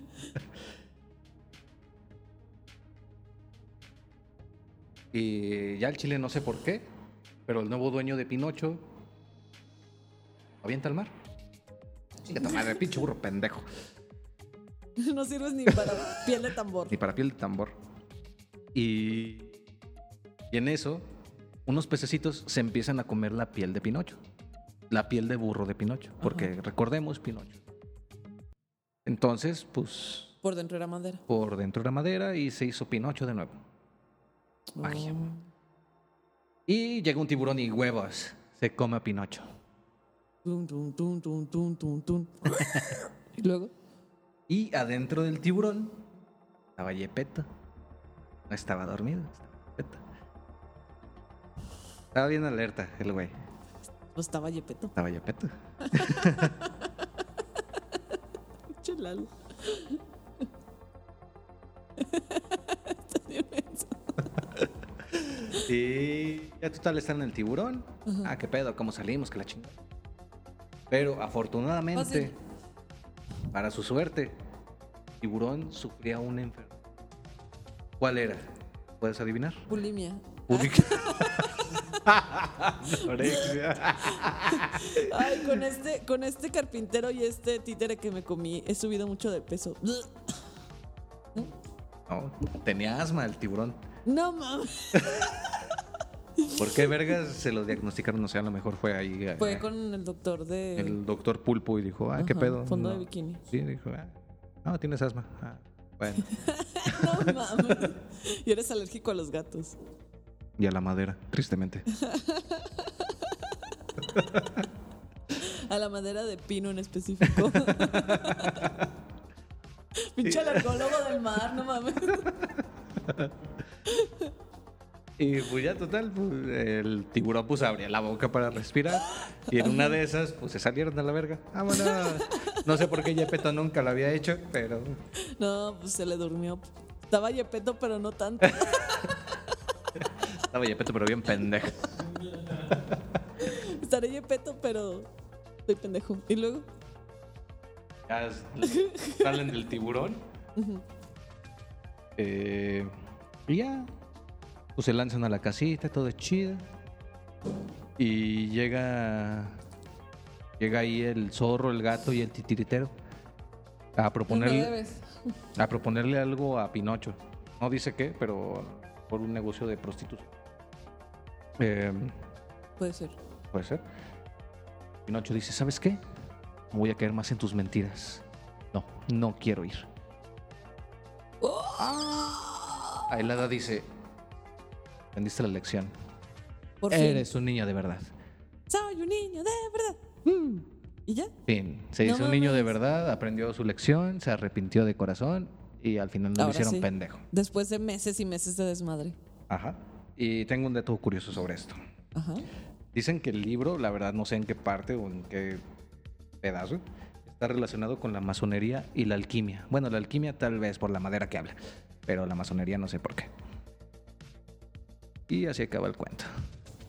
y ya el chile no sé por qué, pero el nuevo dueño de Pinocho avienta al mar. Chinga tu madre, pinche burro pendejo. [laughs] No sirves ni para piel de tambor. Ni para piel de tambor. Y, y en eso, unos pececitos se empiezan a comer la piel de Pinocho. La piel de burro de Pinocho. Porque recordemos Pinocho. Entonces, pues Por dentro era madera. por dentro era madera y se hizo Pinocho de nuevo. Magia. Oh. Y llega un tiburón y huevos. Se come a Pinocho. Tum, tum, tum, tum, tum, tum, tum. [laughs] y luego. Y adentro del tiburón estaba Yepeto. No estaba dormido, estaba. Estaba bien alerta el güey. Pues estaba Yepeto. Estaba Yepeto. [laughs] Pinche Lalo. [laughs] Está bien menso. Y ya total están en el tiburón. Ah, qué pedo, cómo salimos, que la chingada. Pero afortunadamente, Fácil. para su suerte, el tiburón sufría una enfermedad. ¿Cuál era? ¿Puedes adivinar? Bulimia. [laughs] Anorexia. Ay, con este, con este carpintero y este títere que me comí, he subido mucho de peso. No, tenía asma el tiburón. No mames. ¿Por qué vergas se lo diagnosticaron? O sea, a lo mejor fue ahí eh, Fue con el doctor de. el doctor Pulpo y dijo, ah, qué pedo. Fondo de bikini. Sí, dijo, ah, no, tienes asma. Ah, bueno. [laughs] No mames. Y eres alérgico a los gatos. Y a la madera, tristemente. [laughs] A la madera de pino en específico. [laughs] Pinche alergólogo del mar, no mames. Y pues ya total, pues, el tiburón pues abría la boca para respirar. Y en una de esas, pues se salieron a la verga. Vámonos. No sé por qué Yepeto nunca lo había hecho, pero No, pues se le durmió. Estaba Yepeto, pero no tanto. estaba Yepeto, pero bien pendejo. Estaré Yepeto, pero estoy pendejo. Y luego, Ya salen del tiburón. Eh, y ya. Pues se lanzan a la casita, todo es chido. Y llega. Llega ahí el zorro, el gato y el titiritero. A proponerle, a proponerle algo a Pinocho. No dice qué, pero por un negocio de prostitución. Eh, Puede ser. Puede ser. Pinocho dice, ¿sabes qué? No voy a caer más en tus mentiras. No, no quiero ir. La hada dice, aprendiste la lección. Por fin. Eres un niño de verdad. Soy un niño de verdad. ¿Y ya? Fin. Se No hizo un niño de verdad, aprendió su lección, se arrepintió de corazón y al final lo hicieron sí. pendejo. Después de meses y meses de desmadre. Ajá. Y tengo un dato curioso sobre esto. Ajá. Dicen que el libro, la verdad no sé en qué parte o en qué pedazo, está relacionado con la masonería y la alquimia. Bueno, la alquimia tal vez por la madera que habla, pero la masonería no sé por qué. Y así acaba el cuento.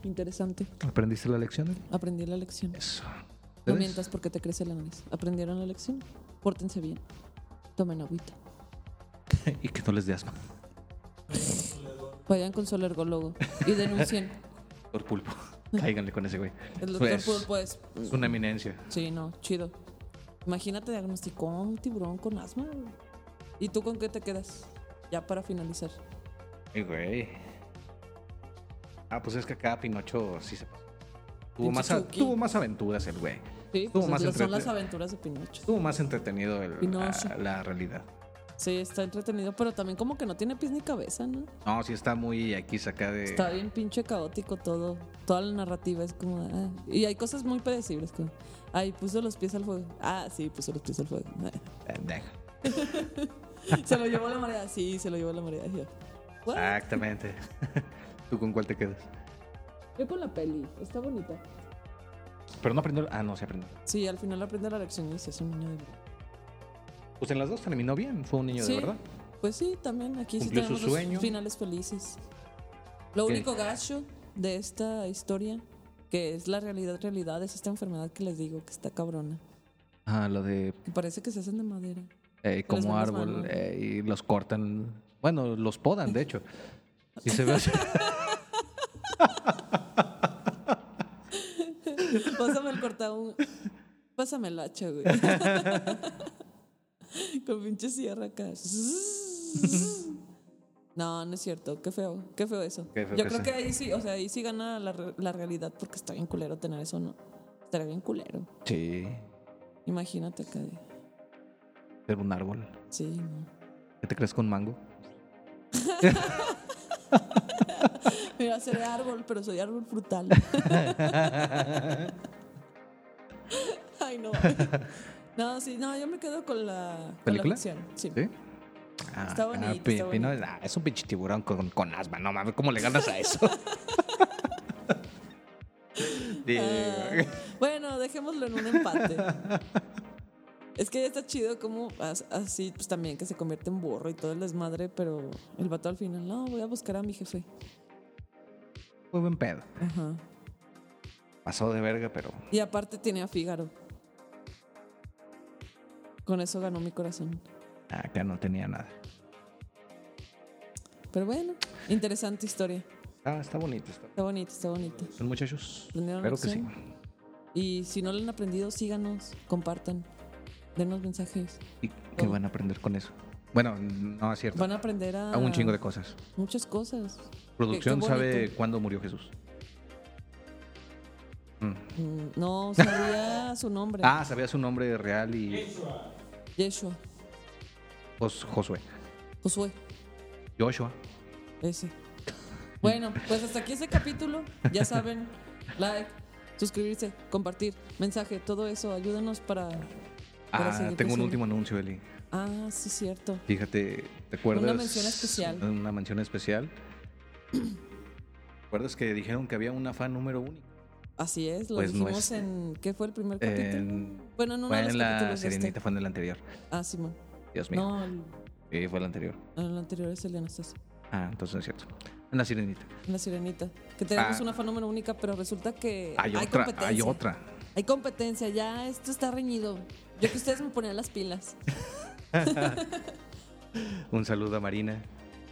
Interesante. ¿Aprendiste la lección? Aprendí la lección. Eso. No mientas porque te crece la nariz. ¿Aprendieron la lección? Pórtense bien. Tomen agüita. [laughs] y que no les dé asma. Vayan con su alergólogo y denuncien. [laughs] Doctor Pulpo. [laughs] Cáiganle con ese güey. El doctor Pues, Pulpo pues. Es una eminencia. Sí, no, chido. Imagínate, diagnosticó un tiburón con asma. ¿Y tú con qué te quedas? Ya para finalizar. Ay, güey. Ah, pues es que acá Pinocho sí se pasó. Tuvo más, a- Chucky. tuvo más aventuras el güey. Sí, pues más son las aventuras de Pinocho. Estuvo más entretenido el- la, la realidad. Sí, está entretenido, pero también como que no tiene pies ni cabeza, ¿no? No, sí está muy aquí saca de. Está bien pinche caótico todo. Toda la narrativa es como... ah. Y hay cosas muy predecibles como... Ay, puso los pies al fuego. Ah, sí, puso los pies al fuego. Pendejo. [laughs] se lo llevó la marea. Sí, se lo llevó la marea. Exactamente. ¿Tú con cuál te quedas? Yo con la peli. Está bonita. Pero no aprendió. Ah, no, se aprendió. Sí, al final aprende la lección y se hace un niño de verdad. Pues en las dos terminó bien. Fue un niño Sí, de verdad. Pues sí, también aquí sí Cumplió su tenemos los sueño. finales felices. Lo único gacho de esta historia, que es la realidad, realidad, es esta enfermedad que les digo, que está cabrona. Ah, lo de Que parece que se hacen de madera. eh, como árbol eh, y los cortan. Bueno, los podan, de hecho. [laughs] Y se ve así. [laughs] Pásame el corta un... Pásame el hacha, güey. Con pinche sierra acá. No, no es cierto. Qué feo. Qué feo eso. Qué feo Yo que creo sea. que ahí sí, o sea, ahí sí gana la, la realidad porque está bien culero tener eso, ¿no? Estaría bien culero. Sí. Imagínate acá. de- Ser un árbol. Sí, no. ¿Qué te crees con mango? [laughs] [laughs] Mira, seré árbol, pero soy árbol frutal. [laughs] Ay, no. No, sí, no, yo me quedo con la, con la ¿Película? ficción. Sí. ¿Sí? Ah, Está bonito, ah, está bonito. ah, es un pinche tiburón con, con asma. No mames, ¿cómo le ganas a eso? [laughs] Bueno, dejémoslo en un empate. Es que está chido como as- así, pues también que se convierte en burro y todo el desmadre, pero el vato al final, no, voy a buscar a mi jefe. Muy buen pedo. Ajá. Pasó de verga, pero Y aparte tiene a Fígaro. Con eso ganó mi corazón. acá no tenía nada. Pero bueno, interesante historia. Ah, está bonito. Está. Está bonito, está bonito. Son muchachos. ¿Aprendieron Espero que sí. Y si no lo han aprendido, síganos, compartan, denos mensajes. ¿Y qué van a aprender con eso? Bueno, no es cierto. Van a aprender a, A un chingo de cosas. muchas cosas. Producción qué sabe cuándo murió Jesús. Mm. Mm, No sabía [laughs] su nombre. Ah, sabía su nombre real y Yeshua. pues, Josué. Josué. Joshua. Ese. Bueno, pues hasta aquí ese capítulo. Ya saben, [laughs] like, suscribirse, compartir, mensaje, todo eso. Ayúdanos para. Ah, tengo un último anuncio, Eli. Ah, sí, cierto. Fíjate, ¿te acuerdas? Una mención especial. Una mención especial. ¿Recuerdas que dijeron que había una fan número uno? Así es, lo Pues no dijimos es- en. ¿Qué fue el primer capítulo? En, bueno, en uno fue los en la Sirenita, este. fue en el anterior. Ah, Simón. Dios mío. No, el, Sí, fue el anterior. el anterior es el de Anastasia. Ah, entonces es cierto. En la Sirenita. En la sirenita. Que tenemos Ah. una fan número única, pero resulta que. Hay, otra, competencia. hay otra. Hay competencia, ya esto está reñido. Yo que ustedes me ponían las pilas. [laughs] Un saludo a Marina.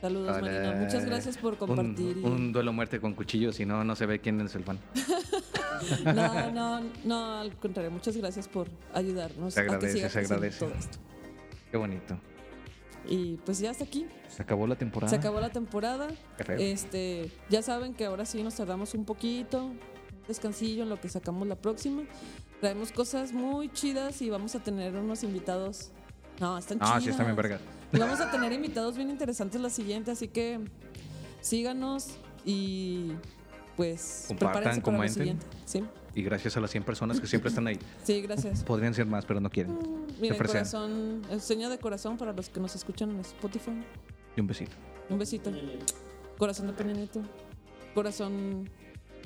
Saludos, Hola. Marina. Muchas gracias por Un- compartir. y- Un, duelo muerte con cuchillo, si no, no se ve quién es el fan. [laughs] No, no, no, al contrario. Muchas gracias por ayudarnos Se a que agradece, se agradece. todo esto. Qué bonito. Y pues ya hasta aquí. Se acabó la temporada. Se acabó la temporada. Este, ya saben que ahora sí nos tardamos un poquito, un descansillo en lo que sacamos la próxima. Traemos cosas muy chidas y vamos a tener unos invitados. No, están Ah, chidas. sí, está bien verga. Y vamos a tener invitados bien interesantes la siguiente, así que síganos y pues Compartan, comenten. siguiente. Sí, Y gracias a las 100 personas que siempre están ahí. sí, gracias. Podrían ser más, pero no quieren. Miren, ofrecen. corazón, eh, seña de corazón para los que nos escuchan en Spotify. Y un besito. Un besito. Corazón de Peña. Corazón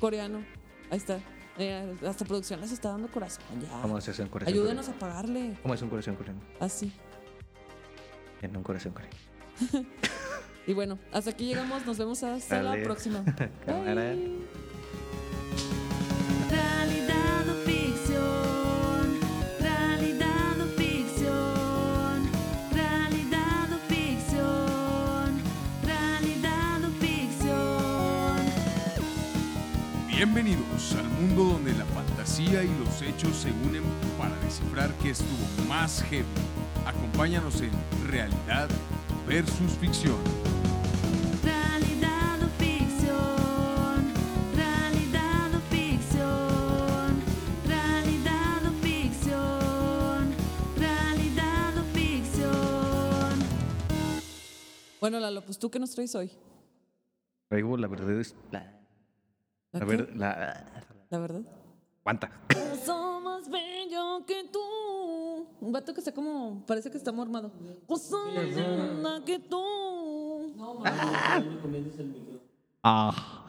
coreano. Ahí está. Eh, hasta producción les está dando corazón ya. ¿Cómo se hace un corazón Ayúdenos a pagarle. ¿Cómo es un corazón coreano? Así. En un corazón coreano. [laughs] Y bueno, hasta aquí llegamos. Nos vemos hasta Dale. la próxima. [laughs] Bye. Bienvenidos al mundo donde la fantasía y los hechos se unen para descifrar qué estuvo más heavy. Acompáñanos en Realidad versus Ficción. Realidad o ficción, realidad o ficción, realidad o ficción, realidad o ficción. Bueno, Lalo, pues tú qué nos traes hoy. Traigo la verdad es. La, ver- la- La verdad. Aguanta. Soy más bello que tú. Un vato que está como. Parece que está mormado. Soy más linda que tú. Ah.